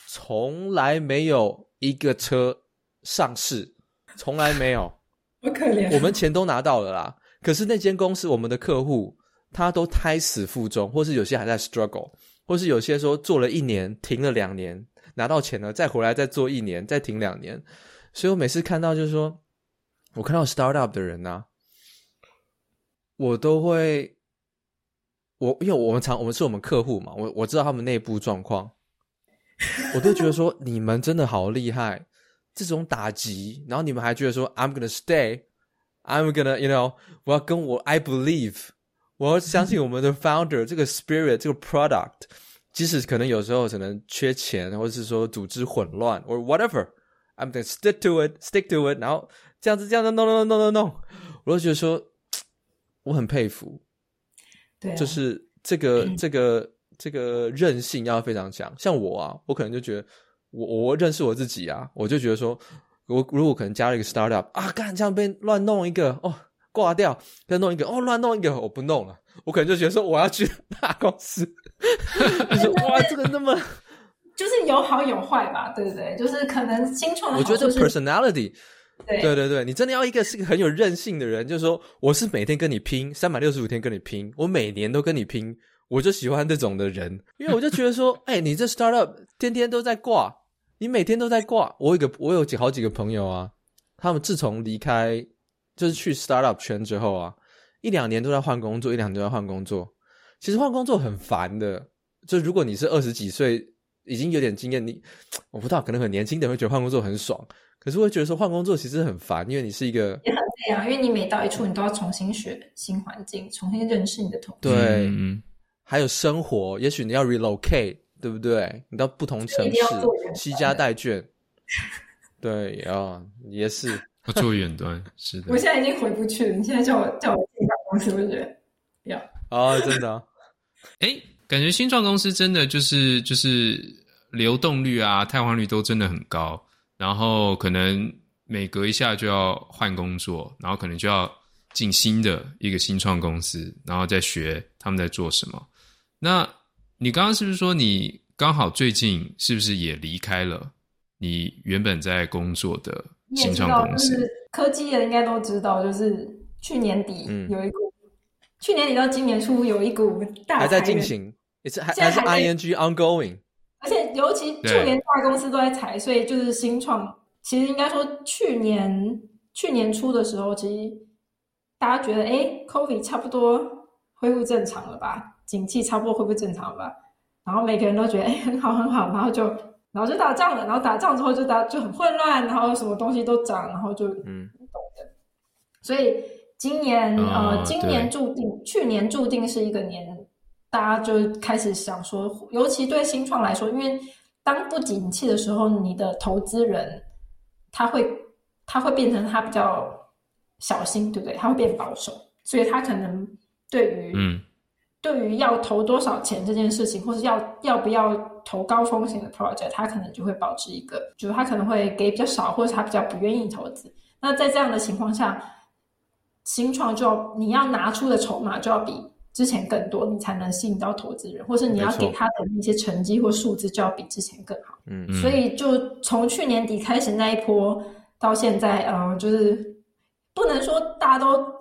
从来没有一个车上市，从来没有，好可怜，我们钱都拿到了啦，可是那间公司我们的客户他都胎死腹中，或是有些还在 struggle，或是有些说做了一年停了两年。拿到钱了，再回来再做一年，再停两年，所以我每次看到就是说，我看到 startup 的人呢、我都会，我因为我们常我们是我们客户嘛，我我知道他们内部状况，我都觉得说你们真的好厉害，这种打击，然后你们还觉得说 I'm gonna stay，I'm gonna you know，我要跟我 I believe，我要相信我们的 founder 这个 spirit 这个 product。即使可能有时候可能缺钱，或者是说组织混乱，or whatever，I'm gonna stick to it，stick to it，然后这样子这样子，no no no no no no，我都觉得说我很佩服，对、啊，就是这个、嗯、这个这个韧性要非常强。像我啊，我可能就觉得我我认识我自己啊，我就觉得说我如果可能加了一个 startup 啊，干这样被乱弄一个哦挂掉，再弄一个哦乱弄一个，我不弄了，我可能就觉得说我要去 大公司。就是哇，这个那么，就是有好有坏吧，对不对？就是可能新创的，我觉得这 personality，对对对对，你真的要一个是个很有韧性的人，就是说我是每天跟你拼，三百六十五天跟你拼，我每年都跟你拼，我就喜欢这种的人，因为我就觉得说，哎，你这 startup 天天都在挂，你每天都在挂，我有一个我有几好几个朋友啊，他们自从离开就是去 startup 圈之后啊，一两年都在换工作，一两年都在换工作。其实换工作很烦的，就如果你是二十几岁，已经有点经验，你我不知道，可能很年轻的会觉得换工作很爽，可是会觉得说换工作其实很烦，因为你是一个也很累啊，因为你每到一处，你都要重新学新环境，重新认识你的同事，对，嗯，还有生活，也许你要 relocate，对不对？你到不同城市，携家带眷，对啊，也是要做远端，是的。我现在已经回不去了，你现在叫我叫我进办公室，我觉得要。啊、哦，真的、啊，哎，感觉新创公司真的就是就是流动率啊、汰换率都真的很高，然后可能每隔一下就要换工作，然后可能就要进新的一个新创公司，然后再学他们在做什么。那你刚刚是不是说你刚好最近是不是也离开了你原本在工作的新创公司？就是科技人应该都知道，就是去年底有一股，嗯、去年底到今年初有一股大还在进行，也是还还是 ing ongoing，而且尤其就连大公司都在裁，所以就是新创，其实应该说去年去年初的时候，其实大家觉得哎，COVID 差不多恢复正常了吧？景气差不多恢复正常了吧？然后每个人都觉得哎很好很好，然后就然后就打仗了，然后打仗之后就打就很混乱，然后什么东西都涨，然后就嗯懂的。所以今年、哦、呃今年注定去年注定是一个年，大家就开始想说，尤其对新创来说，因为当不景气的时候，你的投资人他会他会变成他比较小心，对不对？他会变保守，所以他可能对于嗯。对于要投多少钱这件事情，或是要要不要投高风险的 project，他可能就会保持一个，就是他可能会给比较少，或者他比较不愿意投资。那在这样的情况下，新创就要你要拿出的筹码就要比之前更多，你才能吸引到投资人，或是你要给他的那些成绩或数字就要比之前更好。嗯，所以就从去年底开始那一波到现在，嗯，就是不能说大家都。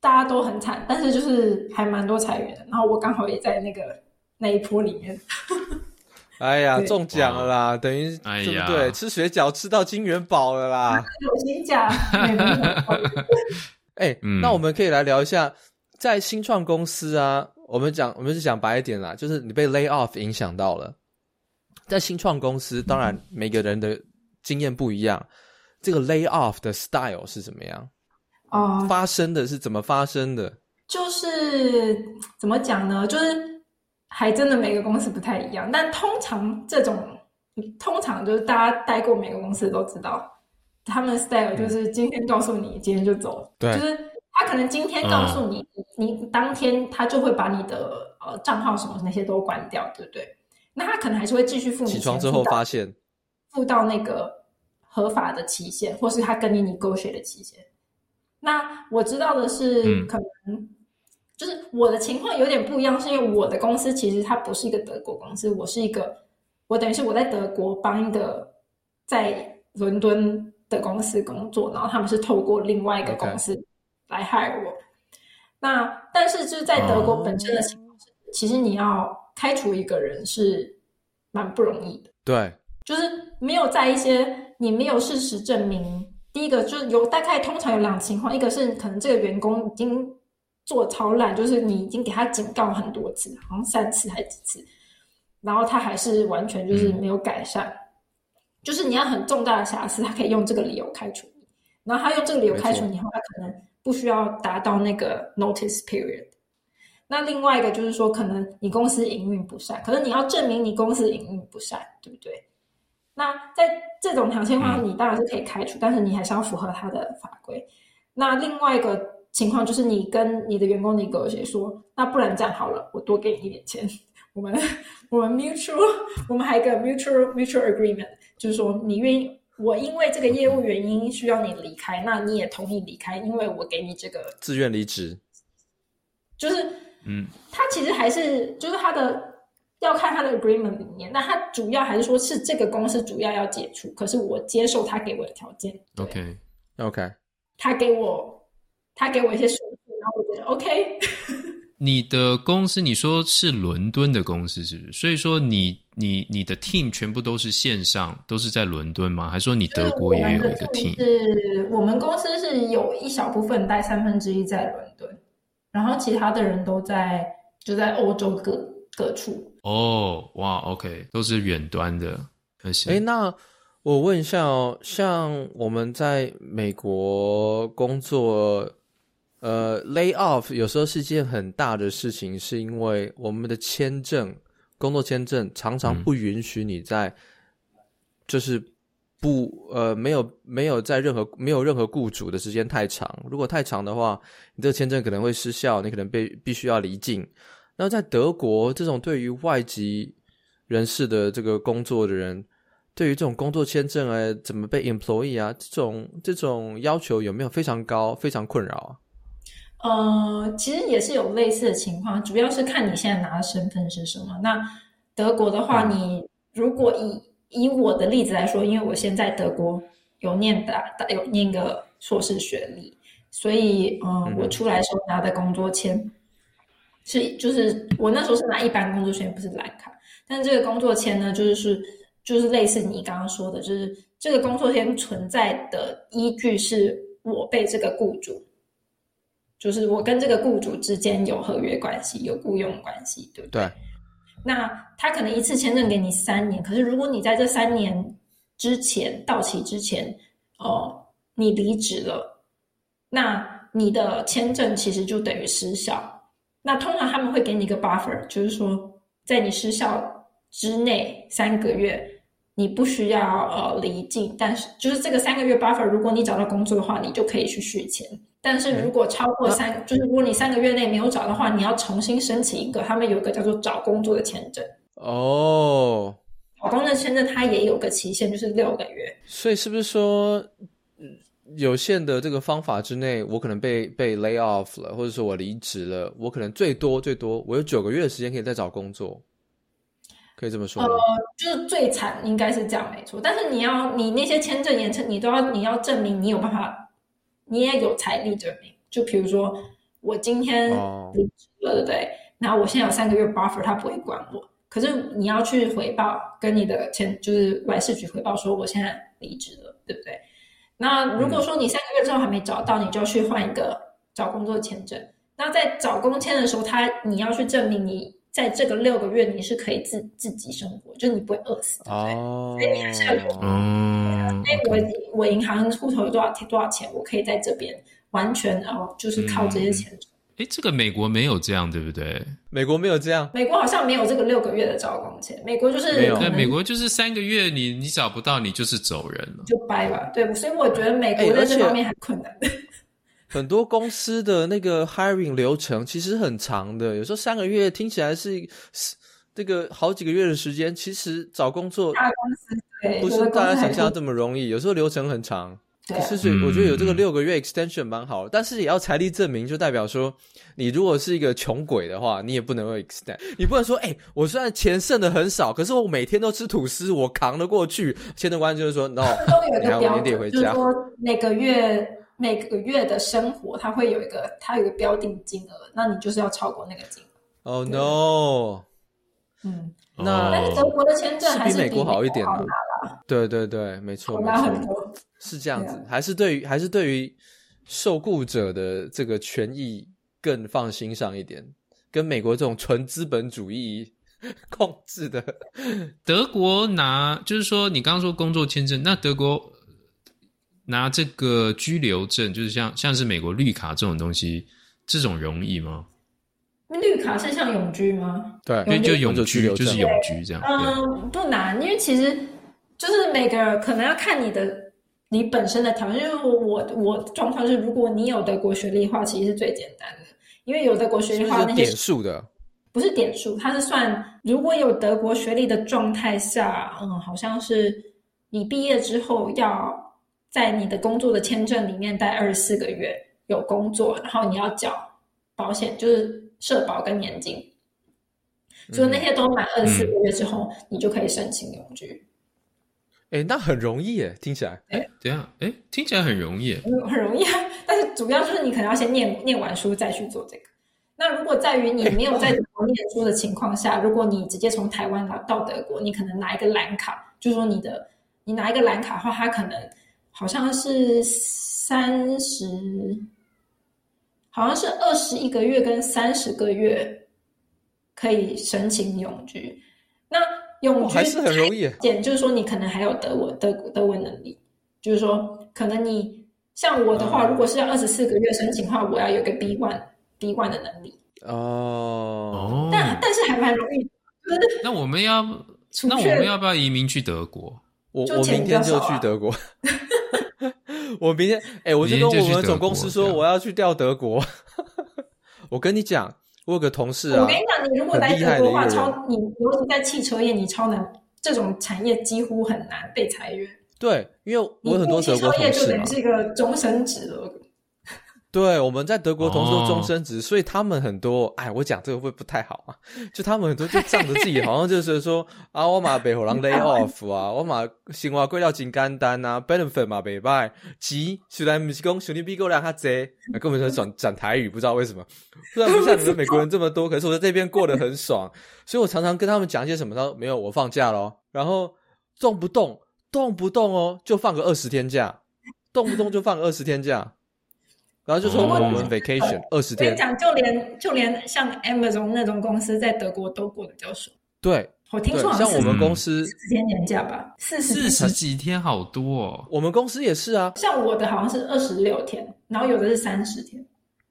大家都很惨，但是就是还蛮多裁员的。然后我刚好也在那个那一波里面。哎呀，中奖了啦！等于哎呀，对不对？吃水饺吃到金元宝了啦！有薪假。哎，那我们可以来聊一下，在新创公司啊，我们讲，我们是讲白一点啦，就是你被 lay off 影响到了。在新创公司，当然每个人的经验不一样，嗯、这个 lay off 的 style 是怎么样？哦，发生的是怎么发生的？就是怎么讲呢？就是还真的每个公司不太一样，但通常这种，通常就是大家待过每个公司都知道，他们的 style 就是今天告诉你，嗯、今天就走。对，就是他可能今天告诉你，嗯、你当天他就会把你的呃账号什么那些都关掉，对不对？那他可能还是会继续付。起床之后发现，付到那个合法的期限，或是他跟你 negotiate 的期限。那我知道的是，嗯、可能就是我的情况有点不一样，是因为我的公司其实它不是一个德国公司，我是一个，我等于是我在德国帮一个在伦敦的公司工作，然后他们是透过另外一个公司来 hire 我。那但是就是在德国本身的情况是，oh. 其实你要开除一个人是蛮不容易的。对，就是没有在一些你没有事实证明。第一个就是有大概通常有两情况，一个是可能这个员工已经做超烂，就是你已经给他警告很多次，好像三次还是几次，然后他还是完全就是没有改善，嗯、就是你要很重大的瑕疵，他可以用这个理由开除你，然后他用这个理由开除你后，他可能不需要达到那个 notice period。那另外一个就是说，可能你公司营运不善，可是你要证明你公司营运不善，对不对？那在这种条件的话，你当然是可以开除，嗯、但是你还是要符合他的法规。那另外一个情况就是，你跟你的员工你跟我说，那不然这样好了，我多给你一点钱。我们 我们 mutual，我们还有一个 mutual mutual agreement，就是说你愿意，我因为这个业务原因需要你离开，那你也同意离开，因为我给你这个自愿离职。就是，嗯，他其实还是就是他的。要看他的 agreement 里面，那他主要还是说是这个公司主要要解除，可是我接受他给我的条件。OK OK，他给我他给我一些数据，然后我觉得 OK。你的公司你说是伦敦的公司是不是？所以说你你你的 team 全部都是线上，都是在伦敦吗？还是说你德国也有一个 team？是我们公司是有一小部分带三分之一在伦敦，然后其他的人都在就在欧洲各。各处哦，哇，OK，都是远端的，可惜。哎，那我问一下哦，像我们在美国工作，呃，lay off 有时候是件很大的事情，是因为我们的签证，工作签证常常不允许你在，嗯、就是不呃没有没有在任何没有任何雇主的时间太长，如果太长的话，你这个签证可能会失效，你可能被必须要离境。那在德国，这种对于外籍人士的这个工作的人，对于这种工作签证啊，怎么被 employee 啊，这种这种要求有没有非常高、非常困扰啊？呃，其实也是有类似的情况，主要是看你现在拿的身份是什么。那德国的话，你如果以以我的例子来说，因为我现在德国有念的有念个硕士学历，所以嗯、呃，我出来的时候拿的工作签是就是我那时候是拿一般工作签，不是蓝卡。但这个工作签呢，就是是就是类似你刚刚说的，就是这个工作签存在的依据是我被这个雇主。就是我跟这个雇主之间有合约关系，有雇佣关系，对不对？对。那他可能一次签证给你三年，可是如果你在这三年之前到期之前，哦，你离职了，那你的签证其实就等于失效。那通常他们会给你一个 buffer，就是说在你失效之内三个月，你不需要呃离境，但是就是这个三个月 buffer，如果你找到工作的话，你就可以去续签。但是如果超过三，嗯、就是如果你三个月内没有找的话，你要重新申请一个。他们有一个叫做找工作的签证。哦，找工作的签证它也有个期限，就是六个月。所以是不是说，有限的这个方法之内，我可能被被 lay off 了，或者说我离职了，我可能最多最多我有九个月的时间可以再找工作，可以这么说吗？呃，就是最惨应该是这样没错。但是你要你那些签证延迟，你都要你要证明你有办法。你也有财力证明，就比如说我今天离职了，对不对？那我现在有三个月 buffer，他不会管我。可是你要去回报，跟你的签就是外事局回报说我现在离职了，对不对？那如果说你三个月之后还没找到，你就要去换一个找工作签证。那在找工签的时候，他你要去证明你在这个六个月你是可以自自己生活，就你不会饿死，对不对？所以你还是要有。因为我我银行户头有多少多少钱，我可以在这边完全哦，就是靠这些钱。哎、嗯，这个美国没有这样，对不对？美国没有这样，美国好像没有这个六个月的招工签。美国就是没有，对，美国就是三个月你，你你找不到，你就是走人了，就掰吧。对，所以我觉得美国在这方面很困难。很多公司的那个 hiring 流程其实很长的，有时候三个月听起来是是这个好几个月的时间，其实找工作大公司。不是大家想象这么容易，有时候流程很长。可是所以我觉得有这个六个月 extension 蛮好的，但是也要财力证明，就代表说你如果是一个穷鬼的话，你也不能够 extend。你不能说，哎、欸，我虽然钱剩的很少，可是我每天都吃吐司，我扛得过去。签证官就是说，no，都有一个标准，就是说每个月每个月的生活，它会有一个它有一个标定金额，那你就是要超过那个金额。Oh no！嗯，那但是德国的签证还是比美国好一点的。对对对，没错，没错，是这样子，啊、还是对于还是对于受雇者的这个权益更放心上一点，跟美国这种纯资本主义 控制的。德国拿就是说，你刚刚说工作签证，那德国拿这个居留证，就是像像是美国绿卡这种东西，这种容易吗？绿卡是像永居吗？对，因为就永居就是永居这样。嗯，不难，因为其实。就是每个可能要看你的你本身的条件，因为我我状况是，如果你有德国学历的话，其实是最简单的，因为有德国学历的话，那些点数的不是点数，它是算如果有德国学历的状态下，嗯，好像是你毕业之后要在你的工作的签证里面待二十四个月有工作，然后你要缴保险，就是社保跟年金，所以那些都满二十四个月之后，嗯、你就可以申请永居。哎，那很容易耶，听起来。哎，等下，哎，听起来很容易，很容易啊。但是主要就是你可能要先念念完书再去做这个。那如果在于你没有在德国念书的情况下，如果你直接从台湾到德国，你可能拿一个蓝卡，就是说你的你拿一个蓝卡的话，它可能好像是三十，好像是二十一个月跟三十个月可以申请永居。那永居还是很容易，简就是说你可能还有德文德德文能力，就是说可能你像我的话，如果是要二十四个月申请的话，我要有个 B one B one 的能力哦。但但是还蛮容易。那我们要那我们要不要移民去德国？我我明天就去德国。我明天哎，我就跟我们总公司说我要去调德国。我跟你讲。我有个同事啊，我跟你讲，你如果来德国的话，超你尤其在汽车业，你超难，这种产业几乎很难被裁员。对，因为我有很多德国同事嘛。汽车业就等于是一个终身职了。对，我们在德国同事都终身职，所以他们很多，哎，我讲这个会不太好啊？就他们很多就仗着自己好像就是说啊，我马北火狼 lay off 啊，我马新华贵料金干单啊，benefit 嘛北拜，急虽然不是讲兄弟比狗粮他贼，根本就转转台语，不知道为什么，虽然不像你们美国人这么多，可是我在这边过得很爽，所以我常常跟他们讲一些什么，他说没有，我放假咯，然后动不动动不动哦，就放个二十天假，动不动就放个二十天假。然后就说我们 vacation 二十天，我跟你讲，就连就连像 Amazon 那种公司在德国都过得比较爽。对，我听说像我们公司四十天年假吧，四十四十几天好多哦。我们公司也是啊，像我的好像是二十六天，然后有的是三十天，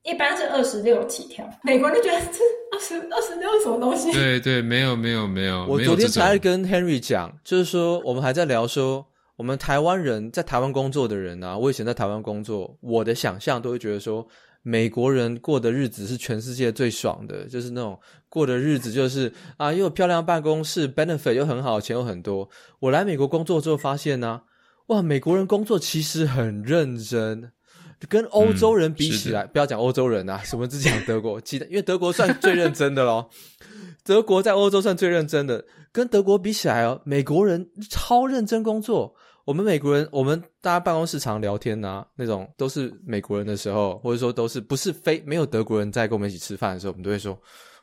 一般是二十六起跳。美国人就觉得这二十二十六什么东西？对对，没有没有没有。我昨天才跟 Henry 讲，就是说我们还在聊说。我们台湾人在台湾工作的人啊，我以前在台湾工作，我的想象都会觉得说，美国人过的日子是全世界最爽的，就是那种过的日子就是啊，又有漂亮办公室，benefit 又很好，钱又很多。我来美国工作之后发现呢、啊，哇，美国人工作其实很认真，跟欧洲人比起来，嗯、不要讲欧洲人啊，什么只讲德国，其他，因为德国算最认真的咯。德国在欧洲算最认真的，跟德国比起来哦，美国人超认真工作。我们美国人，我们大家办公室常聊天啊，那种都是美国人的时候，或者说都是不是非没有德国人在跟我们一起吃饭的时候，我们都会说：“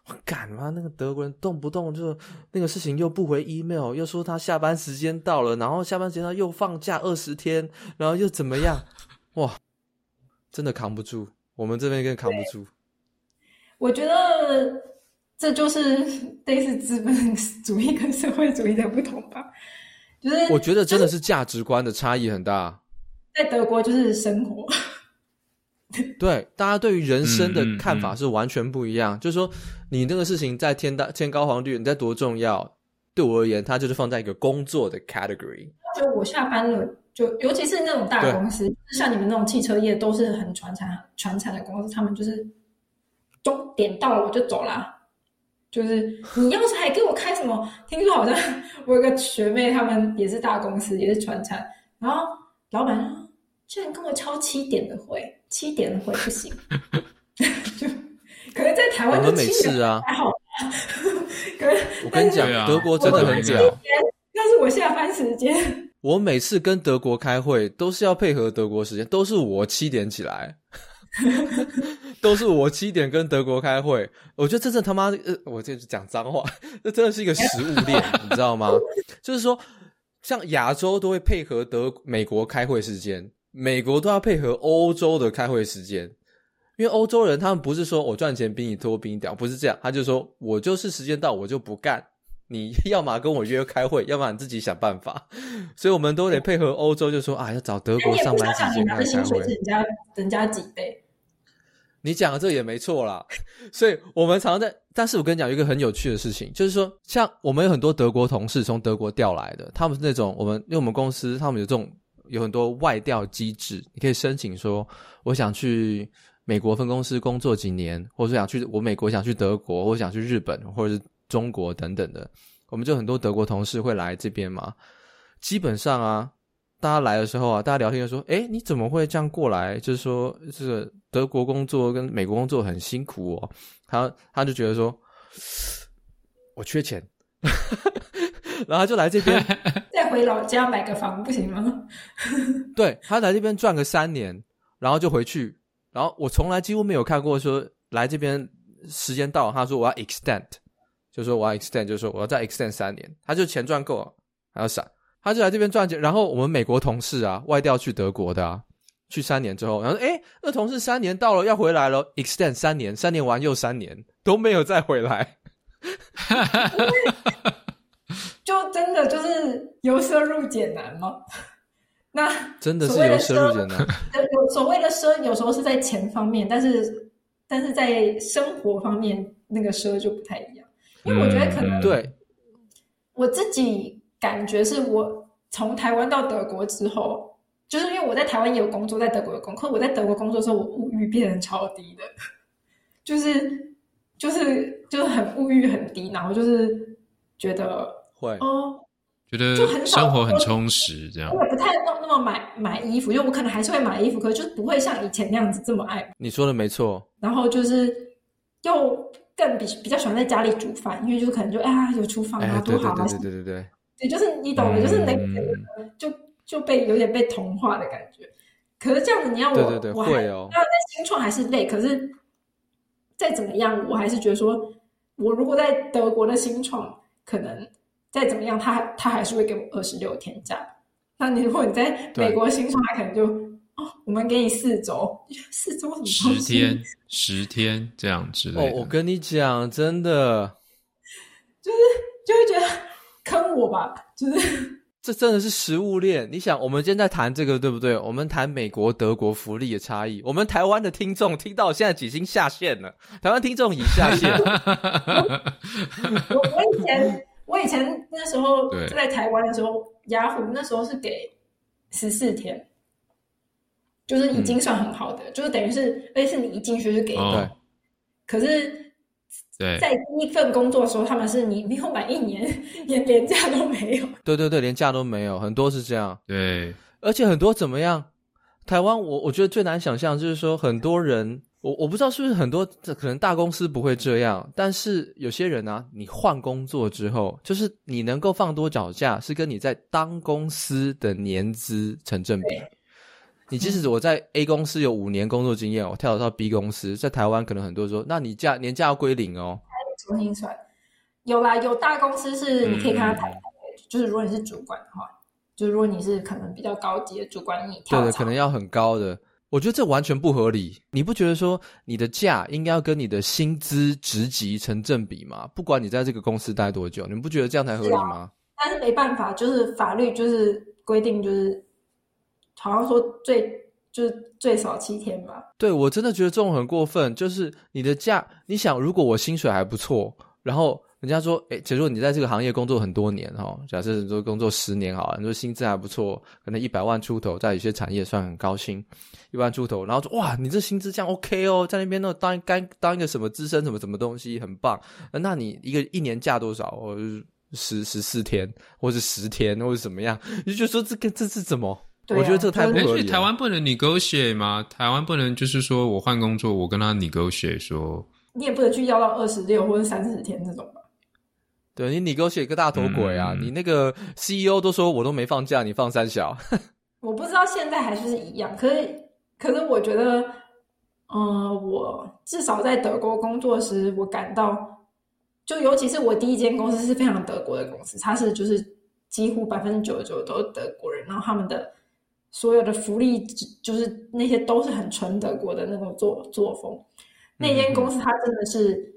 我干嘛？那个德国人动不动就那个事情又不回 email，又说他下班时间到了，然后下班时间他又放假二十天，然后又怎么样？哇，真的扛不住，我们这边更扛不住。”我觉得这就是类似资本主义跟社会主义的不同吧。就是我觉得真的是价值观的差异很大，在德国就是生活，对大家对于人生的看法是完全不一样。嗯嗯嗯、就是说，你那个事情在天大天高皇帝远，你在多重要，对我而言，它就是放在一个工作的 category。就我下班了，就尤其是那种大公司，像你们那种汽车业，都是很传产传产的公司，他们就是钟点到了我就走了。就是你要是还给我开什么？听说好像我有个学妹，他们也是大公司，也是传产，然后老板说居然跟我敲七点的会，七点的会不行，就可能在台湾都七点还好，可能我跟你讲，德国真的很屌，那是我下班时间。我每次跟德国开会都是要配合德国时间，都是我七点起来。都是我七点跟德国开会，我觉得这真他妈，呃，我这是讲脏话，这真的是一个食物链，你知道吗？就是说，像亚洲都会配合德美国开会时间，美国都要配合欧洲的开会时间，因为欧洲人他们不是说我赚钱比你多比你屌，不是这样，他就说我就是时间到我就不干，你 要么跟我约开会，要么你自己想办法，所以我们都得配合欧洲，就说啊要找德国上班时间开会，薪水是人家人家几倍。你讲的这也没错啦，所以我们常常在。但是我跟你讲一个很有趣的事情，就是说，像我们有很多德国同事从德国调来的，他们是那种我们，因为我们公司他们有这种有很多外调机制，你可以申请说，我想去美国分公司工作几年，或者想去我美国想去德国，或者想去日本，或者是中国等等的，我们就很多德国同事会来这边嘛。基本上啊。大家来的时候啊，大家聊天就说：“哎，你怎么会这样过来？就是说，这个德国工作跟美国工作很辛苦哦。”他他就觉得说：“ 我缺钱。”然后他就来这边，再回老家买个房不行吗？对，他来这边赚个三年，然后就回去。然后我从来几乎没有看过说来这边时间到，他说我要 extend，就说我要 extend，就说我要再 extend 三年。他就钱赚够了，还要闪。他就来这边赚钱，然后我们美国同事啊，外调去德国的啊，去三年之后，然后说，诶，那同事三年到了要回来了，extend 三年，三年完又三年，都没有再回来，就真的就是由奢入俭难吗？那真的是由奢入俭难。有所谓的奢，有时候是在钱方面，但是但是在生活方面，那个奢就不太一样，因为我觉得可能对我自己。感觉是我从台湾到德国之后，就是因为我在台湾也有工作，在德国有工作。可我在德国工作的时候，我物欲变成超低的，就是就是就是很物欲很低，然后就是觉得会哦，觉得生活很充实，这样。我也不太那那么买买衣服，因为我可能还是会买衣服，可是就不会像以前那样子这么爱。你说的没错。然后就是又更比比较喜欢在家里煮饭，因为就可能就哎呀有厨房啊，多好啊！对对对对对对，就是你懂的，就是那个就就被有点被同化的感觉。可是这样子，你要我，对对对，我会哦。要在新创还是累，可是再怎么样，我还是觉得说，我如果在德国的新创，可能再怎么样，他他还是会给我二十六天假。那你如果你在美国新创，他可能就哦，我们给你四周，四周什么？十天，十天这样之类的。哦，我跟你讲，真的，就是就会觉得坑我吧，就是。这真的是食物链。你想，我们今天在谈这个，对不对？我们谈美国、德国福利的差异。我们台湾的听众听到现在已经下线了，台湾听众已下线 我我以前我以前那时候在台湾的时候，雅虎那时候是给十四天，就是已经算很好的，嗯、就是等于是，而且是你一进去就给的。哦、可是。对，在第一份工作的时候，他们是你没有满一年，连连假都没有。对对对，连假都没有，很多是这样。对，而且很多怎么样？台湾，我我觉得最难想象就是说，很多人，我我不知道是不是很多，可能大公司不会这样，但是有些人啊，你换工作之后，就是你能够放多少假，是跟你在当公司的年资成正比。你即使我在 A 公司有五年工作经验，我跳槽到 B 公司，在台湾可能很多人说，那你假年假要归零哦。重新算，有啦，有大公司是你可以看他台，嗯、就是如果你是主管的话，就是如果你是可能比较高级的主管，你跳对的，可能要很高的。我觉得这完全不合理。你不觉得说你的价应该要跟你的薪资职级成正比吗？不管你在这个公司待多久，你们不觉得这样才合理吗？啊、但是没办法，就是法律就是规定就是。好像说最就是最少七天吧。对，我真的觉得这种很过分。就是你的假，你想，如果我薪水还不错，然后人家说，诶，假如你在这个行业工作很多年哈，假设你说工作十年好了，你说薪资还不错，可能一百万出头，在有些产业算很高薪，一万出头，然后说哇，你这薪资这样 OK 哦，在那边呢当干当一个什么资深什么什么东西很棒，那你一个一年假多少？或者十十四天，或者十天，或者怎么样？你就觉得说这个这是怎么？啊、我觉得这太不合理了。所以台湾不能 negotiate 吗？台湾不能就是说我换工作，我跟他 negotiate 说，你也不能去要到二十六或者三十天这种吧？对，你 negotiate 个大头鬼啊！嗯、你那个 CEO 都说我都没放假，你放三小。我不知道现在还是不是一样，可是可是我觉得，嗯、呃，我至少在德国工作时，我感到，就尤其是我第一间公司是非常德国的公司，它是就是几乎百分之九十九都是德国人，然后他们的。所有的福利就是那些都是很纯德国的那种作作风。那间公司它真的是，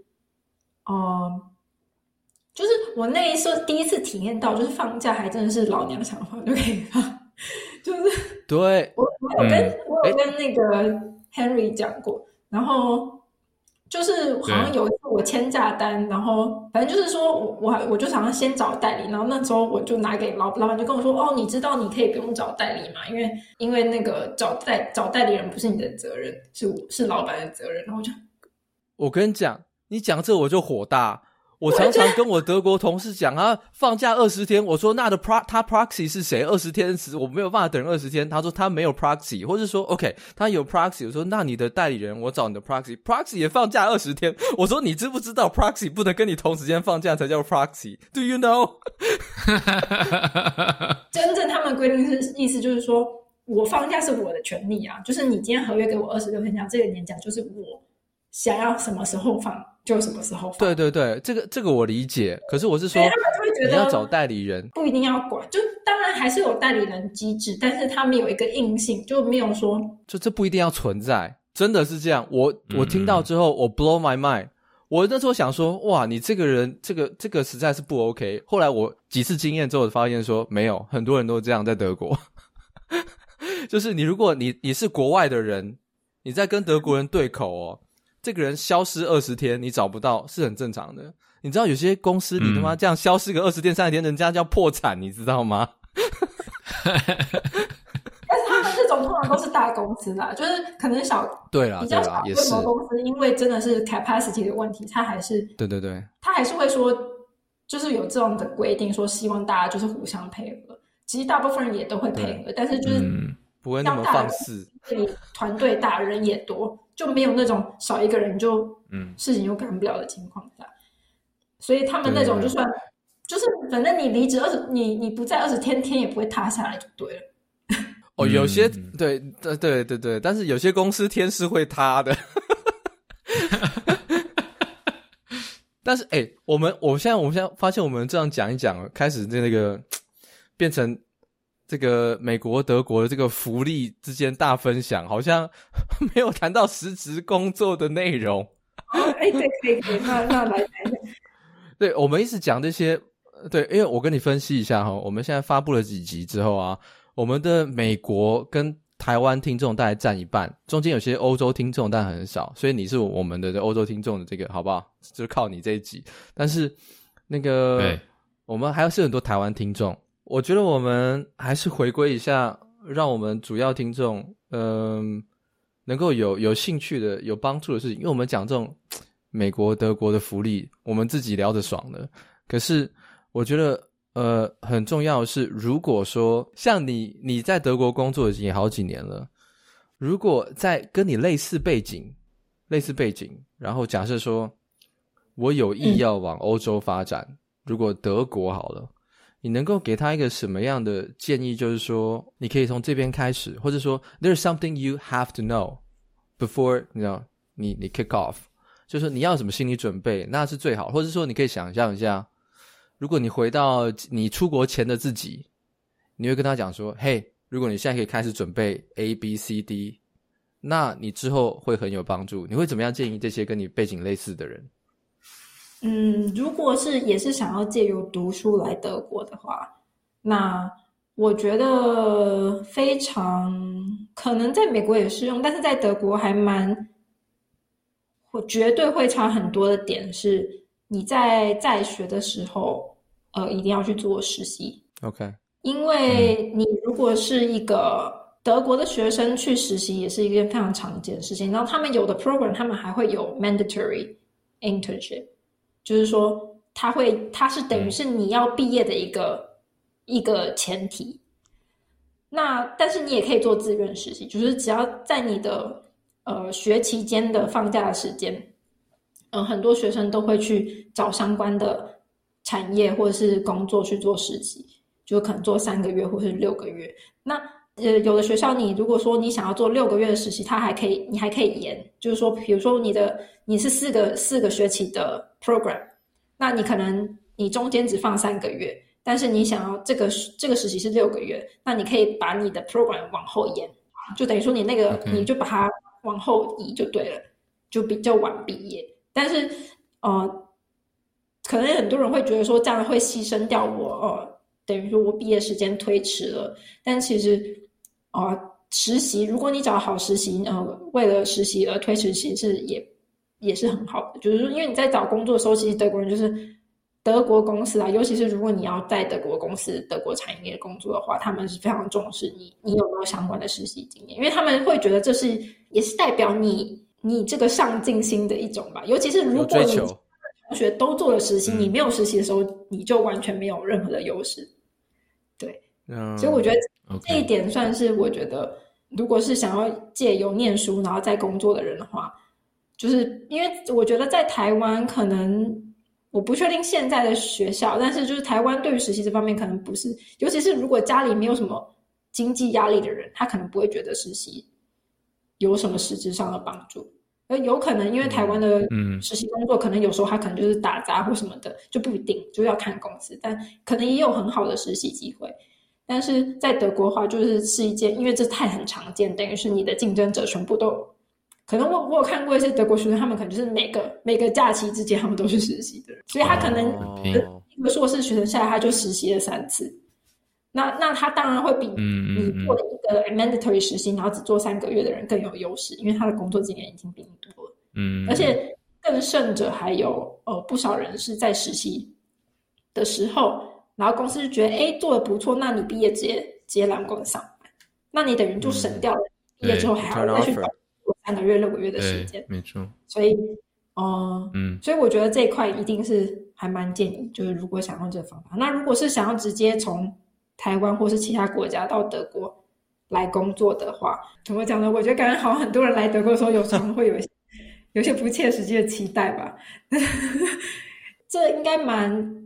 嗯、呃，就是我那一次第一次体验到，就是放假还真的是老娘想放就可以放，就是对我我有跟、嗯、我有跟那个 Henry 讲过，然后。就是好像有一次我签假单，然后反正就是说我我我就想要先找代理，然后那时候我就拿给老老板，就跟我说哦，你知道你可以不用找代理嘛，因为因为那个找代找代理人不是你的责任，是是老板的责任。然后就我跟你讲，你讲这我就火大。我常常跟我德国同事讲啊，放假二十天，我说那的 pro 他 proxy 是谁？二十天时我没有办法等二十天。他说他没有 proxy，或者说 OK 他有 proxy。我说那你的代理人，我找你的 proxy，proxy 也放假二十天。我说你知不知道 proxy 不能跟你同时间放假才叫 proxy？Do you know？真正他们的规定是意思就是说我放假是我的权利啊，就是你今天合约给我二十六天假，这个年假就是我想要什么时候放。就什么时候放？对对对，这个这个我理解。可是我是说，他们会觉得你要找代理人，不一定要管。就当然还是有代理人机制，但是他们有一个硬性，就没有说，就这不一定要存在。真的是这样。我我听到之后，嗯、我 blow my mind。我那时候想说，哇，你这个人，这个这个实在是不 OK。后来我几次经验之后，发现说没有，很多人都这样在德国。就是你，如果你你是国外的人，你在跟德国人对口哦。这个人消失二十天，你找不到是很正常的。你知道有些公司，你他妈这样消失个二十天、三十天，人家叫破产，你知道吗？但是他们这种通常都是大公司啦，就是可能小对啦，比较小规模公司，因为真的是 capacity 的问题，他还是对对对，他还是会说就是有这种的规定，说希望大家就是互相配合。其实大部分人也都会配合，但是就是不会那么放肆。对，团队大人也多，就没有那种少一个人就嗯事情又干不了的情况下。所以他们那种就算就是反正你离职二十，你你不在二十天，天也不会塌下来就对了。哦，有些对对对对对，但是有些公司天是会塌的。但是哎、欸，我们我现在我们现在发现，我们这样讲一讲，开始那个 变成这个美国德国的这个福利之间大分享，好像没有谈到实质工作的内容。哎，对，可以可以，那那来谈一下。对，我们一直讲这些，对，因为我跟你分析一下哈，我们现在发布了几集之后啊。我们的美国跟台湾听众大概占一半，中间有些欧洲听众，但很少，所以你是我们的欧洲听众的这个好不好？就是靠你这一集。但是那个，我们还是很多台湾听众。我觉得我们还是回归一下，让我们主要听众，嗯、呃，能够有有兴趣的、有帮助的事情。因为我们讲这种美国、德国的福利，我们自己聊着爽的。可是我觉得。呃，很重要的是，如果说像你，你在德国工作已经好几年了，如果在跟你类似背景、类似背景，然后假设说我有意要往欧洲发展，嗯、如果德国好了，你能够给他一个什么样的建议？就是说，你可以从这边开始，或者说，there's something you have to know before you know 你你 kick off，就是说你要什么心理准备，那是最好，或者说你可以想象一下。如果你回到你出国前的自己，你会跟他讲说：“嘿，如果你现在可以开始准备 A、B、C、D，那你之后会很有帮助。”你会怎么样建议这些跟你背景类似的人？嗯，如果是也是想要借由读书来德国的话，那我觉得非常可能在美国也适用，但是在德国还蛮，我绝对会差很多的点是。你在在学的时候，呃，一定要去做实习。OK，因为你如果是一个德国的学生去实习，也是一件非常常见的事情。然后他们有的 program，他们还会有 mandatory internship，就是说他会，他是等于是你要毕业的一个一个前提。那但是你也可以做自愿实习，就是只要在你的呃学期间的放假的时间。嗯，很多学生都会去找相关的产业或者是工作去做实习，就可能做三个月或是六个月。那呃，有的学校你如果说你想要做六个月的实习，它还可以，你还可以延，就是说，比如说你的你是四个四个学期的 program，那你可能你中间只放三个月，但是你想要这个这个实习是六个月，那你可以把你的 program 往后延，就等于说你那个.你就把它往后移就对了，就比较晚毕业。但是，呃，可能很多人会觉得说这样会牺牲掉我，呃，等于说我毕业时间推迟了。但其实，啊、呃，实习如果你找好实习，呃，为了实习而推迟，其实也也是很好的。就是说，因为你在找工作的时候，其实德国人就是德国公司啊，尤其是如果你要在德国公司、德国产业工作的话，他们是非常重视你你有没有相关的实习经验，因为他们会觉得这是也是代表你。你这个上进心的一种吧，尤其是如果你同学都做了实习，你没有实习的时候，你就完全没有任何的优势。所以我觉得这一点算是我觉得，如果是想要借由念书然后再工作的人的话，就是因为我觉得在台湾可能我不确定现在的学校，但是就是台湾对于实习这方面可能不是，尤其是如果家里没有什么经济压力的人，他可能不会觉得实习。有什么实质上的帮助？呃，有可能因为台湾的实习工作，可能有时候他可能就是打杂或什么的，就不一定，就要看公司。但可能也有很好的实习机会。但是在德国的话，就是是一件，因为这太很常见，等于是你的竞争者全部都可能我。我我有看过一些德国学生，他们可能就是每个每个假期之间，他们都是实习的，所以他可能一个硕士学生下来，他就实习了三次。那那他当然会比你做一个 mandatory 实习，然后只做三个月的人更有优势，因为他的工作经验已经比你多了。嗯，而且更甚者还有呃不少人是在实习的时候，然后公司就觉得哎做的不错，那你毕业直接直接来公司上班，那你等于就省掉了毕业之后还要再去做三个月六个月的时间。没错。所以，呃，嗯，所以我觉得这一块一定是还蛮建议，就是如果想用这个方法，那如果是想要直接从台湾或是其他国家到德国来工作的话，怎么讲呢？我觉得感觉好像很多人来德国的时候，有时候会有一些 有些不切实际的期待吧。这应该蛮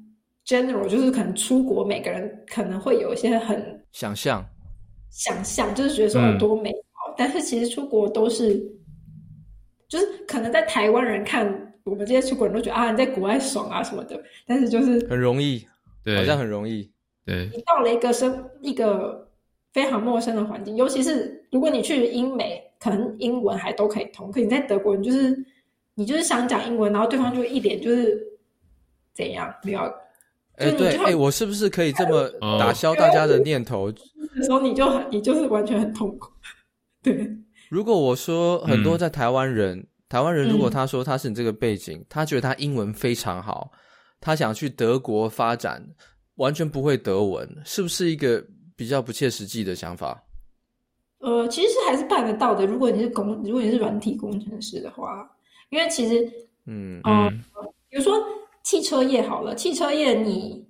general，就是可能出国，每个人可能会有一些很想象，想象就是觉得说有多美好，嗯、但是其实出国都是，就是可能在台湾人看。我们这些出国人都觉得啊，你在国外爽啊什么的，但是就是很容易，对，好像很容易。对，你到了一个生一个非常陌生的环境，尤其是如果你去英美，可能英文还都可以通，可你在德国，你就是你就是想讲英文，然后对方就一脸就是怎样，没有。哎、欸，对，哎、欸，我是不是可以这么打消大家的念头？的时候你就很，你就是完全很痛苦。对，如果我说很多在台湾人。嗯台湾人如果他说他是你这个背景，嗯，他觉得他英文非常好，他想去德国发展，完全不会德文，是不是一个比较不切实际的想法？呃，其实还是办得到的。如果你是工，如果你是软体工程师的话，因为其实，嗯嗯，呃，比如说汽车业好了，汽车业你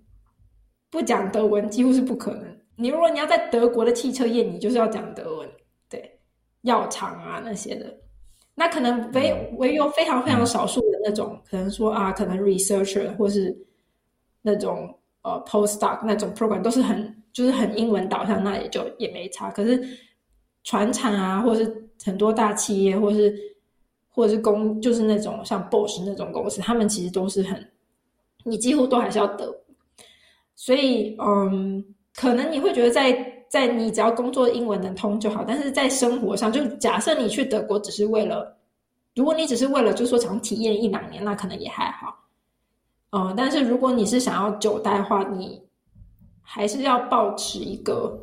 不讲德文几乎是不可能。你如果你要在德国的汽车业，你就是要讲德文，对，药厂啊那些的。那可能唯唯有非常非常少数的那种，嗯、可能说啊，可能 researcher 或是那种呃 postdoc 那种 program 都是很就是很英文导向，那也就也没差。可是船厂啊，或是很多大企业，或是或者是公，就是那种像 Bosch 那种公司，他们其实都是很，你几乎都还是要德。所以嗯，可能你会觉得在。在你只要工作英文能通就好，但是在生活上，就假设你去德国只是为了，如果你只是为了就是说想体验一两年，那可能也还好。嗯，但是如果你是想要久待的话，你还是要保持一个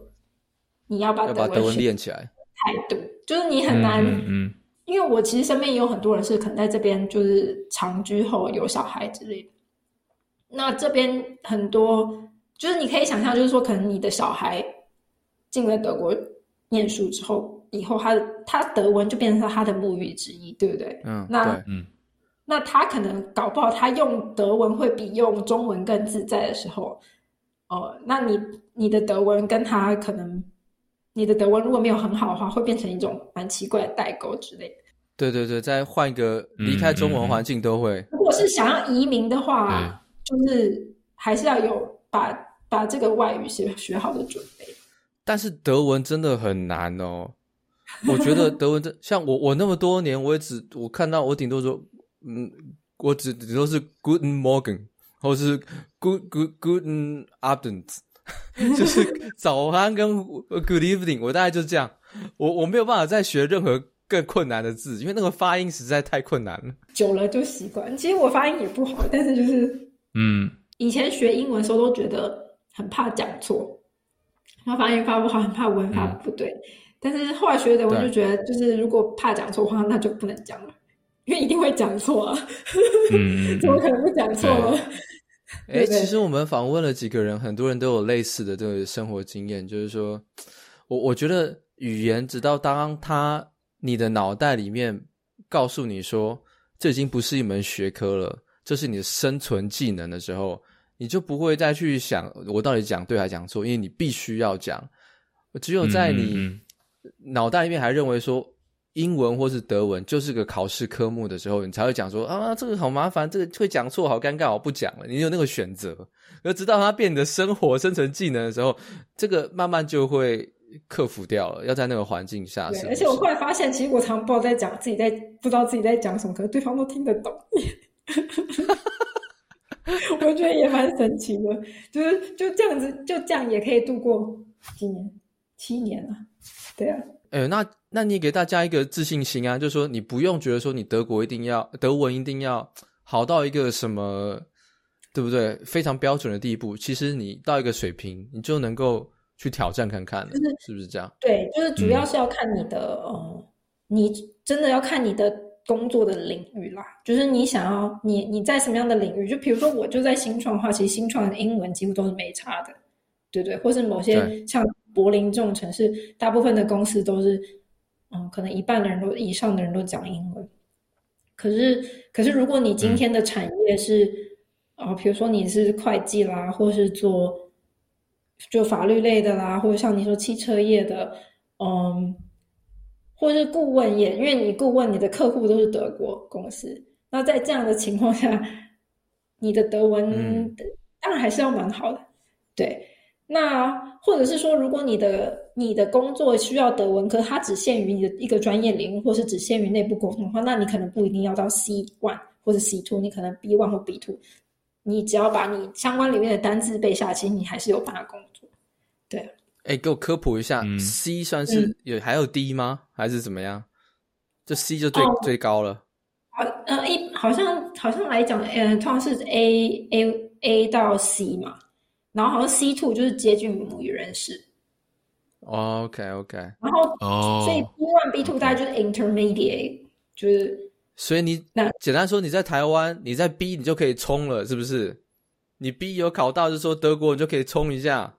你要把德文练起来态度，就是你很难，嗯，嗯，因为我其实身边也有很多人是可能在这边就是长居后有小孩之类的，那这边很多就是你可以想象，就是说可能你的小孩。进了德国念书之后，以后他他德文就变成他的母语之一，对不对？嗯，那，嗯，那他可能搞不好他用德文会比用中文更自在的时候，哦、呃，那你你的德文跟他可能你的德文如果没有很好的话，会变成一种蛮奇怪的代沟之类的。对对对，再换一个离开中文环境都会。如果是想要移民的话，就是还是要有把把这个外语学学好的准备。但是德文真的很难哦，我觉得德文真像我我那么多年，我也只我看到我顶多说，嗯，我只顶多是 Good Morgen，或是 Good Good Guten Abend，就是早安跟 Good Evening，我大概就是这样，我我没有办法再学任何更困难的字，因为那个发音实在太困难了。久了就习惯，其实我发音也不好，但是就是嗯，以前学英文的时候都觉得很怕讲错。然后发音发不好，很怕文法不对。嗯、但是后来学的，我就觉得，就是如果怕讲错话，那就不能讲了，因为一定会讲错啊。嗯、怎么可能不讲错呢？哎，其实我们访问了几个人，很多人都有类似的这个生活经验，就是说，我我觉得语言，直到当他你的脑袋里面告诉你说，这已经不是一门学科了，这是你的生存技能的时候。你就不会再去想我到底讲对还讲错，因为你必须要讲。只有在你脑袋里面还认为说英文或是德文就是个考试科目的时候，你才会讲说啊，这个好麻烦，这个会讲错，好尴尬，我不讲了。你有那个选择，而直到它变你的生活生存技能的时候，这个慢慢就会克服掉了。要在那个环境下是不是？而且我后来发现，其实我常常不知道在讲自己在不知道自己在讲什么，可是对方都听得懂。我觉得也蛮神奇的，就是就这样子，就这样也可以度过几年，七年了，对啊。哎、欸，那那你给大家一个自信心啊，就是说你不用觉得说你德国一定要德文一定要好到一个什么，对不对？非常标准的地步，其实你到一个水平，你就能够去挑战看看了，就是是不是这样？对，就是主要是要看你的，嗯、呃，你真的要看你的。工作的领域啦，就是你想要你你在什么样的领域？就比如说，我就在新创的话，其实新创的英文几乎都是没差的，对不对？或是某些像柏林这种城市，大部分的公司都是，嗯，可能一半的人都以上的人都讲英文。可是，可是如果你今天的产业是，呃，比如说你是会计啦，或是做就法律类的啦，或者像你说汽车业的，嗯，或者是顾问业，因为你顾问你的客户都是德国公司，那在这样的情况下，你的德文、嗯、当然还是要蛮好的，对。那或者是说，如果你的你的工作需要德文，可它只限于你的一个专业领域，或是只限于内部沟通的话，那你可能不一定要到 C one 或者 C two，你可能 B one 或 B two，你只要把你相关里面的单字背下，其实你还是有办法工作。对，哎、欸，给我科普一下、嗯、，C 算是有、嗯、还有 D 吗？还是怎么样？就 C 就最、哦、最高了。好，呃，一好像好像来讲，呃，通常是 A A A 到 C 嘛。然后好像 C two 就是接近于母语人士。Oh, OK OK。然后，oh, 所以 B one B two 大概就是 intermediate，okay. 就是。所以你那简单说，你在台湾，你在 B 你就可以冲了，是不是？你 B 有考到，就是说德国你就可以冲一下。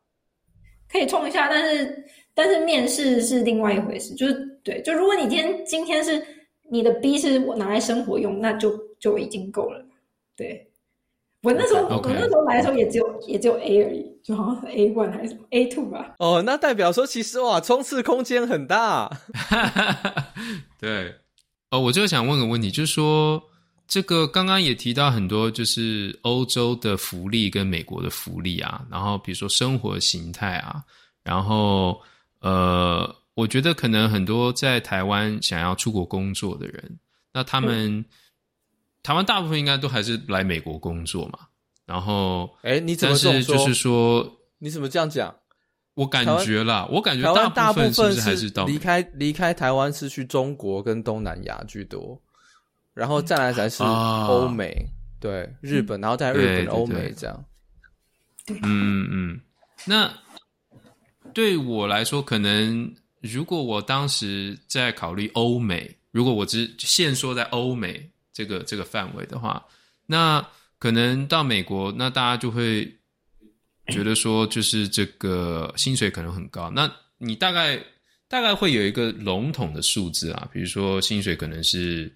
可以冲一下，但是但是面试是另外一回事，就是对，就如果你今天今天是你的 B 是我拿来生活用，那就就已经够了，对。我那时候.我那时候来的时候也只有也只有 A 而已，就好像是 A one 还是什么 A two 吧。哦，那代表说其实哇，冲刺空间很大。对，哦，我就想问个问题，就是说这个刚刚也提到很多，就是欧洲的福利跟美国的福利啊，然后比如说生活形态啊，然后呃，我觉得可能很多在台湾想要出国工作的人，那他们。嗯台湾大部分应该都还是来美国工作嘛，然后，哎，你怎么这么说？就是说，你怎么这样讲？我感觉啦，我感觉大部分是不是还是到离开离开台湾是去中国跟东南亚居多，然后再来才是欧美，啊、对日本，然后再来日本、欧美这样。嗯嗯嗯，那对我来说，可能如果我当时在考虑欧美，如果我只限缩在欧美。这个这个范围的话，那可能到美国，那大家就会觉得说，就是这个薪水可能很高。那你大概大概会有一个笼统的数字啊，比如说薪水可能是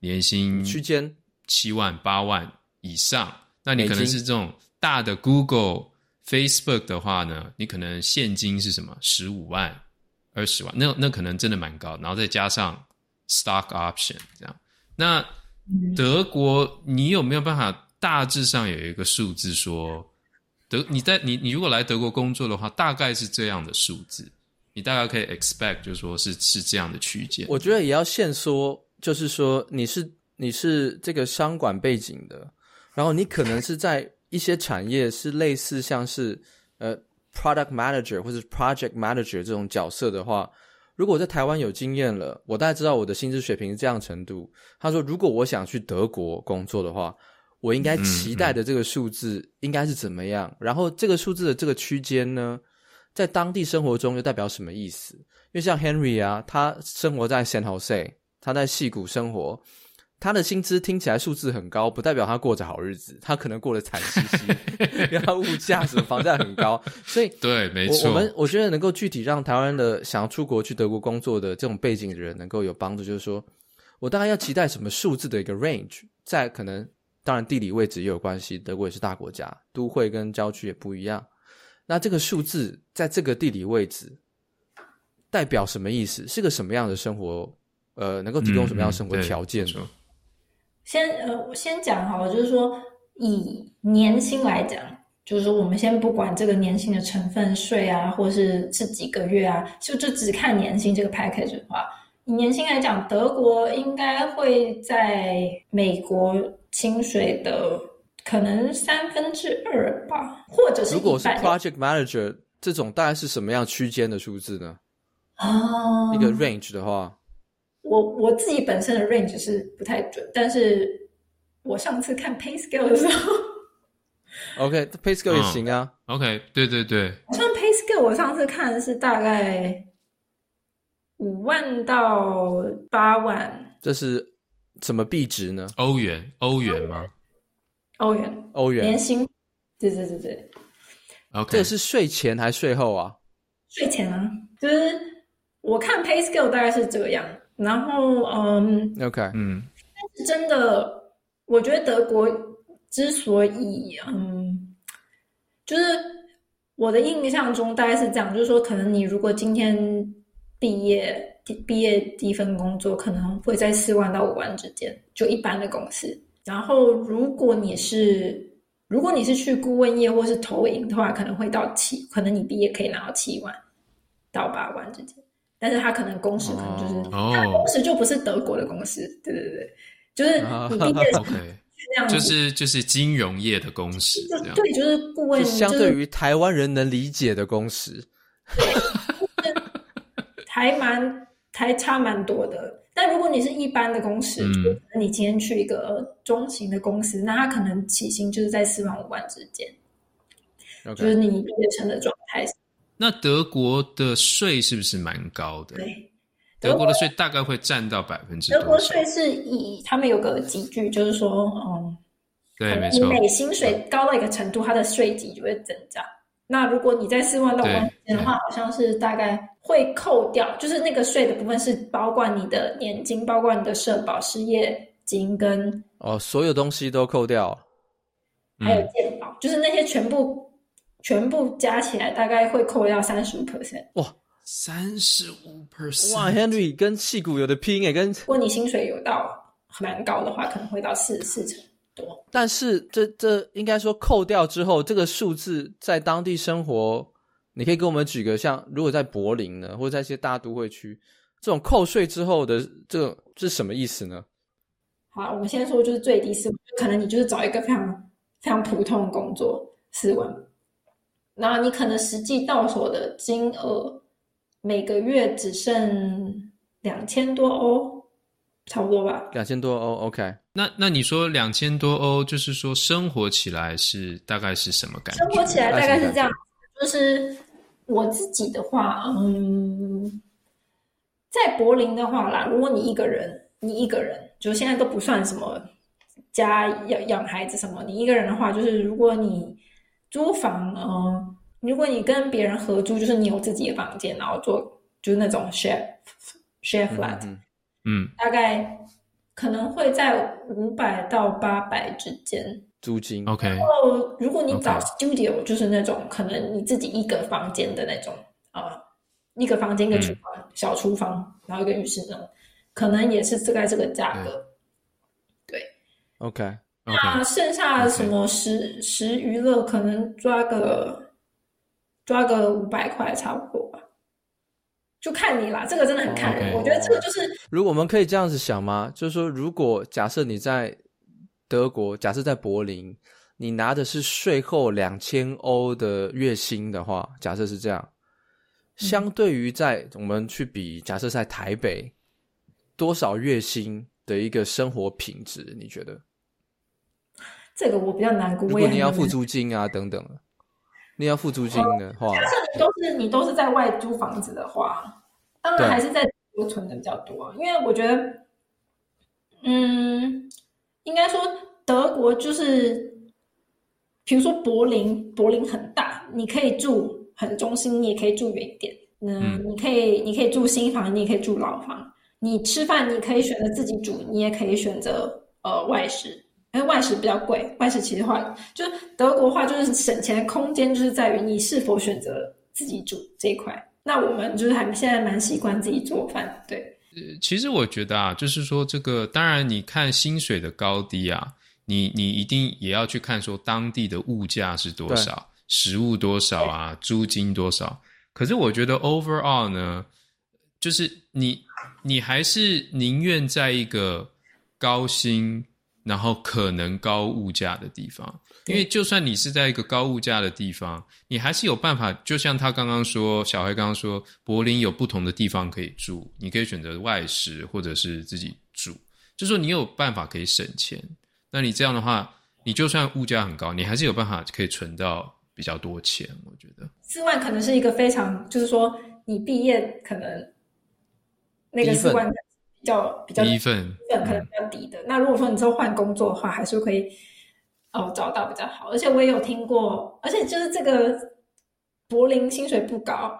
年薪区间七万八万以上。那你可能是这种大的 Google、Facebook 的话呢，你可能现金是什么十五万、二十万，那那可能真的蛮高。然后再加上 stock option 这样，那。德国，你有没有办法大致上有一个数字说，德你在你你如果来德国工作的话，大概是这样的数字，你大概可以 expect 就是说是是这样的区间。我觉得也要限缩，就是说你是你是这个商管背景的，然后你可能是在一些产业是类似像是呃 product manager 或者 project manager 这种角色的话。如果我在台湾有经验了，我大概知道我的薪资水平是这样程度。他说，如果我想去德国工作的话，我应该期待的这个数字应该是怎么样？嗯嗯、然后这个数字的这个区间呢，在当地生活中又代表什么意思？因为像 Henry 啊，他生活在 San Jose，他在戏谷生活。他的薪资听起来数字很高，不代表他过着好日子，他可能过得惨兮兮，因为他物价什么房价很高，所以 对，没错。我们我觉得能够具体让台湾的想要出国去德国工作的这种背景的人能够有帮助，就是说我大概要期待什么数字的一个 range，在可能当然地理位置也有关系，德国也是大国家，都会跟郊区也不一样。那这个数字在这个地理位置代表什么意思？是个什么样的生活？呃，能够提供什么样的生活条件呢？嗯先呃，我先讲好了，就是说以年薪来讲，就是说我们先不管这个年薪的成分税啊，或是是几个月啊，就就只看年薪这个 package 的话，以年薪来讲，德国应该会在美国薪水的可能三分之二吧，或者是如果是 project manager 这种，大概是什么样区间的数字呢？啊，一个 range 的话。我我自己本身的 range 是不太准，但是我上次看 pay scale 的时候，OK，pay scale 也行啊。Oh, OK，对对对。像 pay scale，我上次看的是大概五万到八万。这是什么币值呢？欧元？欧元吗？欧元？欧元？年薪？对对对对。OK，这是税前还是税后啊？税前啊，就是我看 pay scale 大概是这个样。然后，嗯，OK，嗯，但是真的，我觉得德国之所以嗯，就是我的印象中大概是这样，就是说，可能你如果今天毕业毕业第一份工作，可能会在四万到五万之间，就一般的公司。然后，如果你是如果你是去顾问业或是投影的话，可能会到七，可能你毕业可以拿到七万到八万之间。但是他可能公司可能就是，哦、他公司就不是德国的公司，对对对，就是你毕业 是这样子，就是就是金融业的公司，对，就是顾问，相对于台湾人能理解的公司，对还蛮还差蛮多的。但如果你是一般的公司，嗯、你今天去一个中型的公司，那他可能起薪就是在四万五万之间，Okay. 就是你毕业生的状态。那德国的税是不是蛮高的？对，德国的税大概会占到百分之。德国税是以他们有个级距，就是说，嗯，对，没错。你每薪水高到一个程度，它的税级就会增长。那如果你在四万到五万之间的话，好像是大概会扣掉，就是那个税的部分是包括你的年金，包括你的社保、失业金跟哦，所有东西都扣掉，还有健保，嗯、就是那些全部。全部加起来大概会扣掉三十五 percent。哇，三十五 percent！哇，Henry 跟戏骨有的拼诶，跟如果你薪水有到蛮高的话，可能会到四四成多。但是这这应该说扣掉之后，这个数字在当地生活，你可以给我们举个像，如果在柏林呢，或者在一些大都会区，这种扣税之后的这个这是什么意思呢？好，我们现在说就是最低四万，可能你就是找一个非常非常普通的工作，四万。那你可能实际到手的金额每个月只剩两千多欧，差不多吧？两千多欧，OK。那那你说两千多欧，就是说生活起来是大概是什么感觉？生活起来大概是这样，就是我自己的话，嗯，在柏林的话啦，如果你一个人，你一个人，就现在都不算什么家养养孩子什么，你一个人的话，就是如果你。租房，嗯，如果你跟别人合租，就是你有自己的房间，然后做就是那种 share share flat，嗯，嗯，大概可能会在五百到八百之间租金。OK，然后如果你找 studio，、就是那种可能你自己一个房间的那种啊、呃，一个房间一个厨房、嗯、小厨房，然后一个浴室那种，可能也是大概这个价格。对，OK。那剩下什么食食娱乐，可能抓个抓个五百块差不多吧，就看你啦。这个真的很看人.我觉得这个就是。如果我们可以这样子想吗？就是说，如果假设你在德国，假设在柏林，你拿的是税后两千欧的月薪的话，假设是这样，相对于在我们去比，假设在台北多少月薪的一个生活品质，你觉得？这个我比较难估。如果你要付租金啊等等，你要付租金的话，假设你都是你都是在外租房子的话，当然还是在德国存的比较多啊。因为我觉得，嗯，应该说德国就是，比如说柏林，柏林很大，你可以住很中心，你也可以住远一点。嗯，你可以你可以住新房，你也可以住老房。你吃饭你可以选择自己煮，你也可以选择呃外食。因为外食比较贵，外食其实话就是德国话就是省钱的空间，就是在于你是否选择自己煮这一块。那我们就是还现在蛮习惯自己做饭，对。呃，其实我觉得啊，就是说这个，当然你看薪水的高低啊，你你一定也要去看说当地的物价是多少，食物多少啊，租金多少。可是我觉得 overall 呢，就是你你还是宁愿在一个高薪。然后可能高物价的地方，因为就算你是在一个高物价的地方，你还是有办法。就像他刚刚说，小黑刚刚说，柏林有不同的地方可以住，你可以选择外食或者是自己住，就说你有办法可以省钱。那你这样的话，你就算物价很高，你还是有办法可以存到比较多钱。我觉得四万可能是一个非常，就是说你毕业可能那个四万。比较比较低分，可能比较低的。嗯、那如果说你之后换工作的话，还是可以哦找到比较好。而且我也有听过，而且就是这个柏林薪水不高，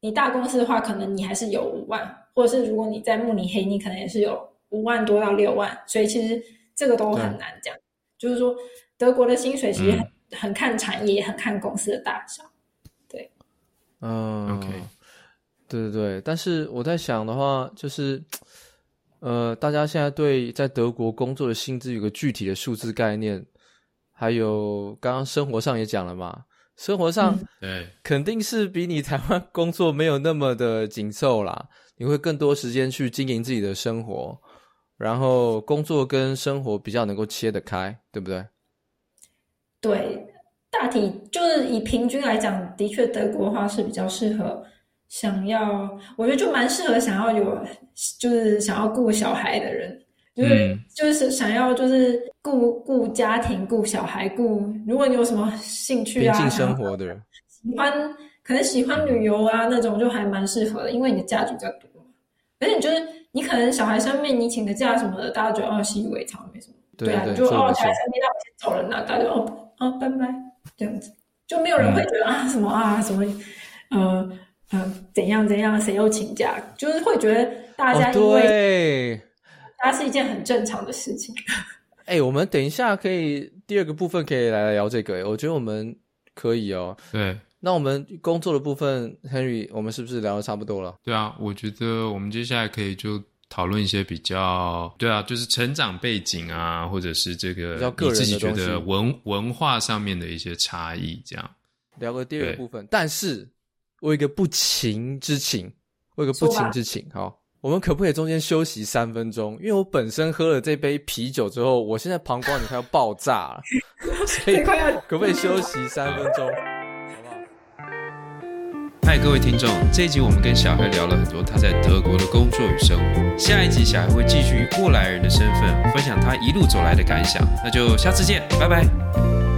你大公司的话，可能你还是有五万，或者是如果你在慕尼黑，你可能也是有五万多到六万。所以其实这个都很难讲，就是说德国的薪水其实很、嗯、很看产业，也很看公司的大小。对，嗯，OK，对对对。但是我在想的话，就是呃，大家现在对在德国工作的薪资有个具体的数字概念，还有刚刚生活上也讲了嘛。生活上，对，肯定是比你台湾工作没有那么的紧凑啦。你会更多时间去经营自己的生活，然后工作跟生活比较能够切得开，对不对？对，大体就是以平均来讲，的确德国的话是比较适合想要，我觉得就蛮适合想要有，就是想要顾小孩的人。就是、嗯、就是想要就是顾顾家庭顾小孩顾，如果你有什么兴趣啊，生活的人喜欢可能喜欢旅游啊那种就还蛮适合的，因为你的假比较多。而且你就是你可能小孩生病，你请的假什么的，大家觉得哦习以为常没什么。对，对啊，你就哦小孩生病，那我先走了，那大家就哦哦拜拜这样子，就没有人会觉得、嗯、啊什么啊什么呃呃怎样怎样谁又请假，就是会觉得大家因为。哦它是一件很正常的事情。哎、欸，我们等一下可以第二个部分可以来聊这个。我觉得我们可以哦。对，那我们工作的部分，Henry，我们是不是聊的差不多了？对啊，我觉得我们接下来可以就讨论一些比较，对啊，就是成长背景啊，或者是这个你自己觉得文文化上面的一些差异，这样聊个第二个部分。但是我有一个不情之请，我有一个不情之请，好。我们可不可以中间休息三分钟？因为我本身喝了这杯啤酒之后，我现在膀胱里快要爆炸了，所以可不可以休息三分钟？好不好？嗨，各位听众，这一集我们跟小黑聊了很多他在德国的工作与生活。下一集小黑会继续以过来人的身份分享他一路走来的感想。那就下次见，拜拜。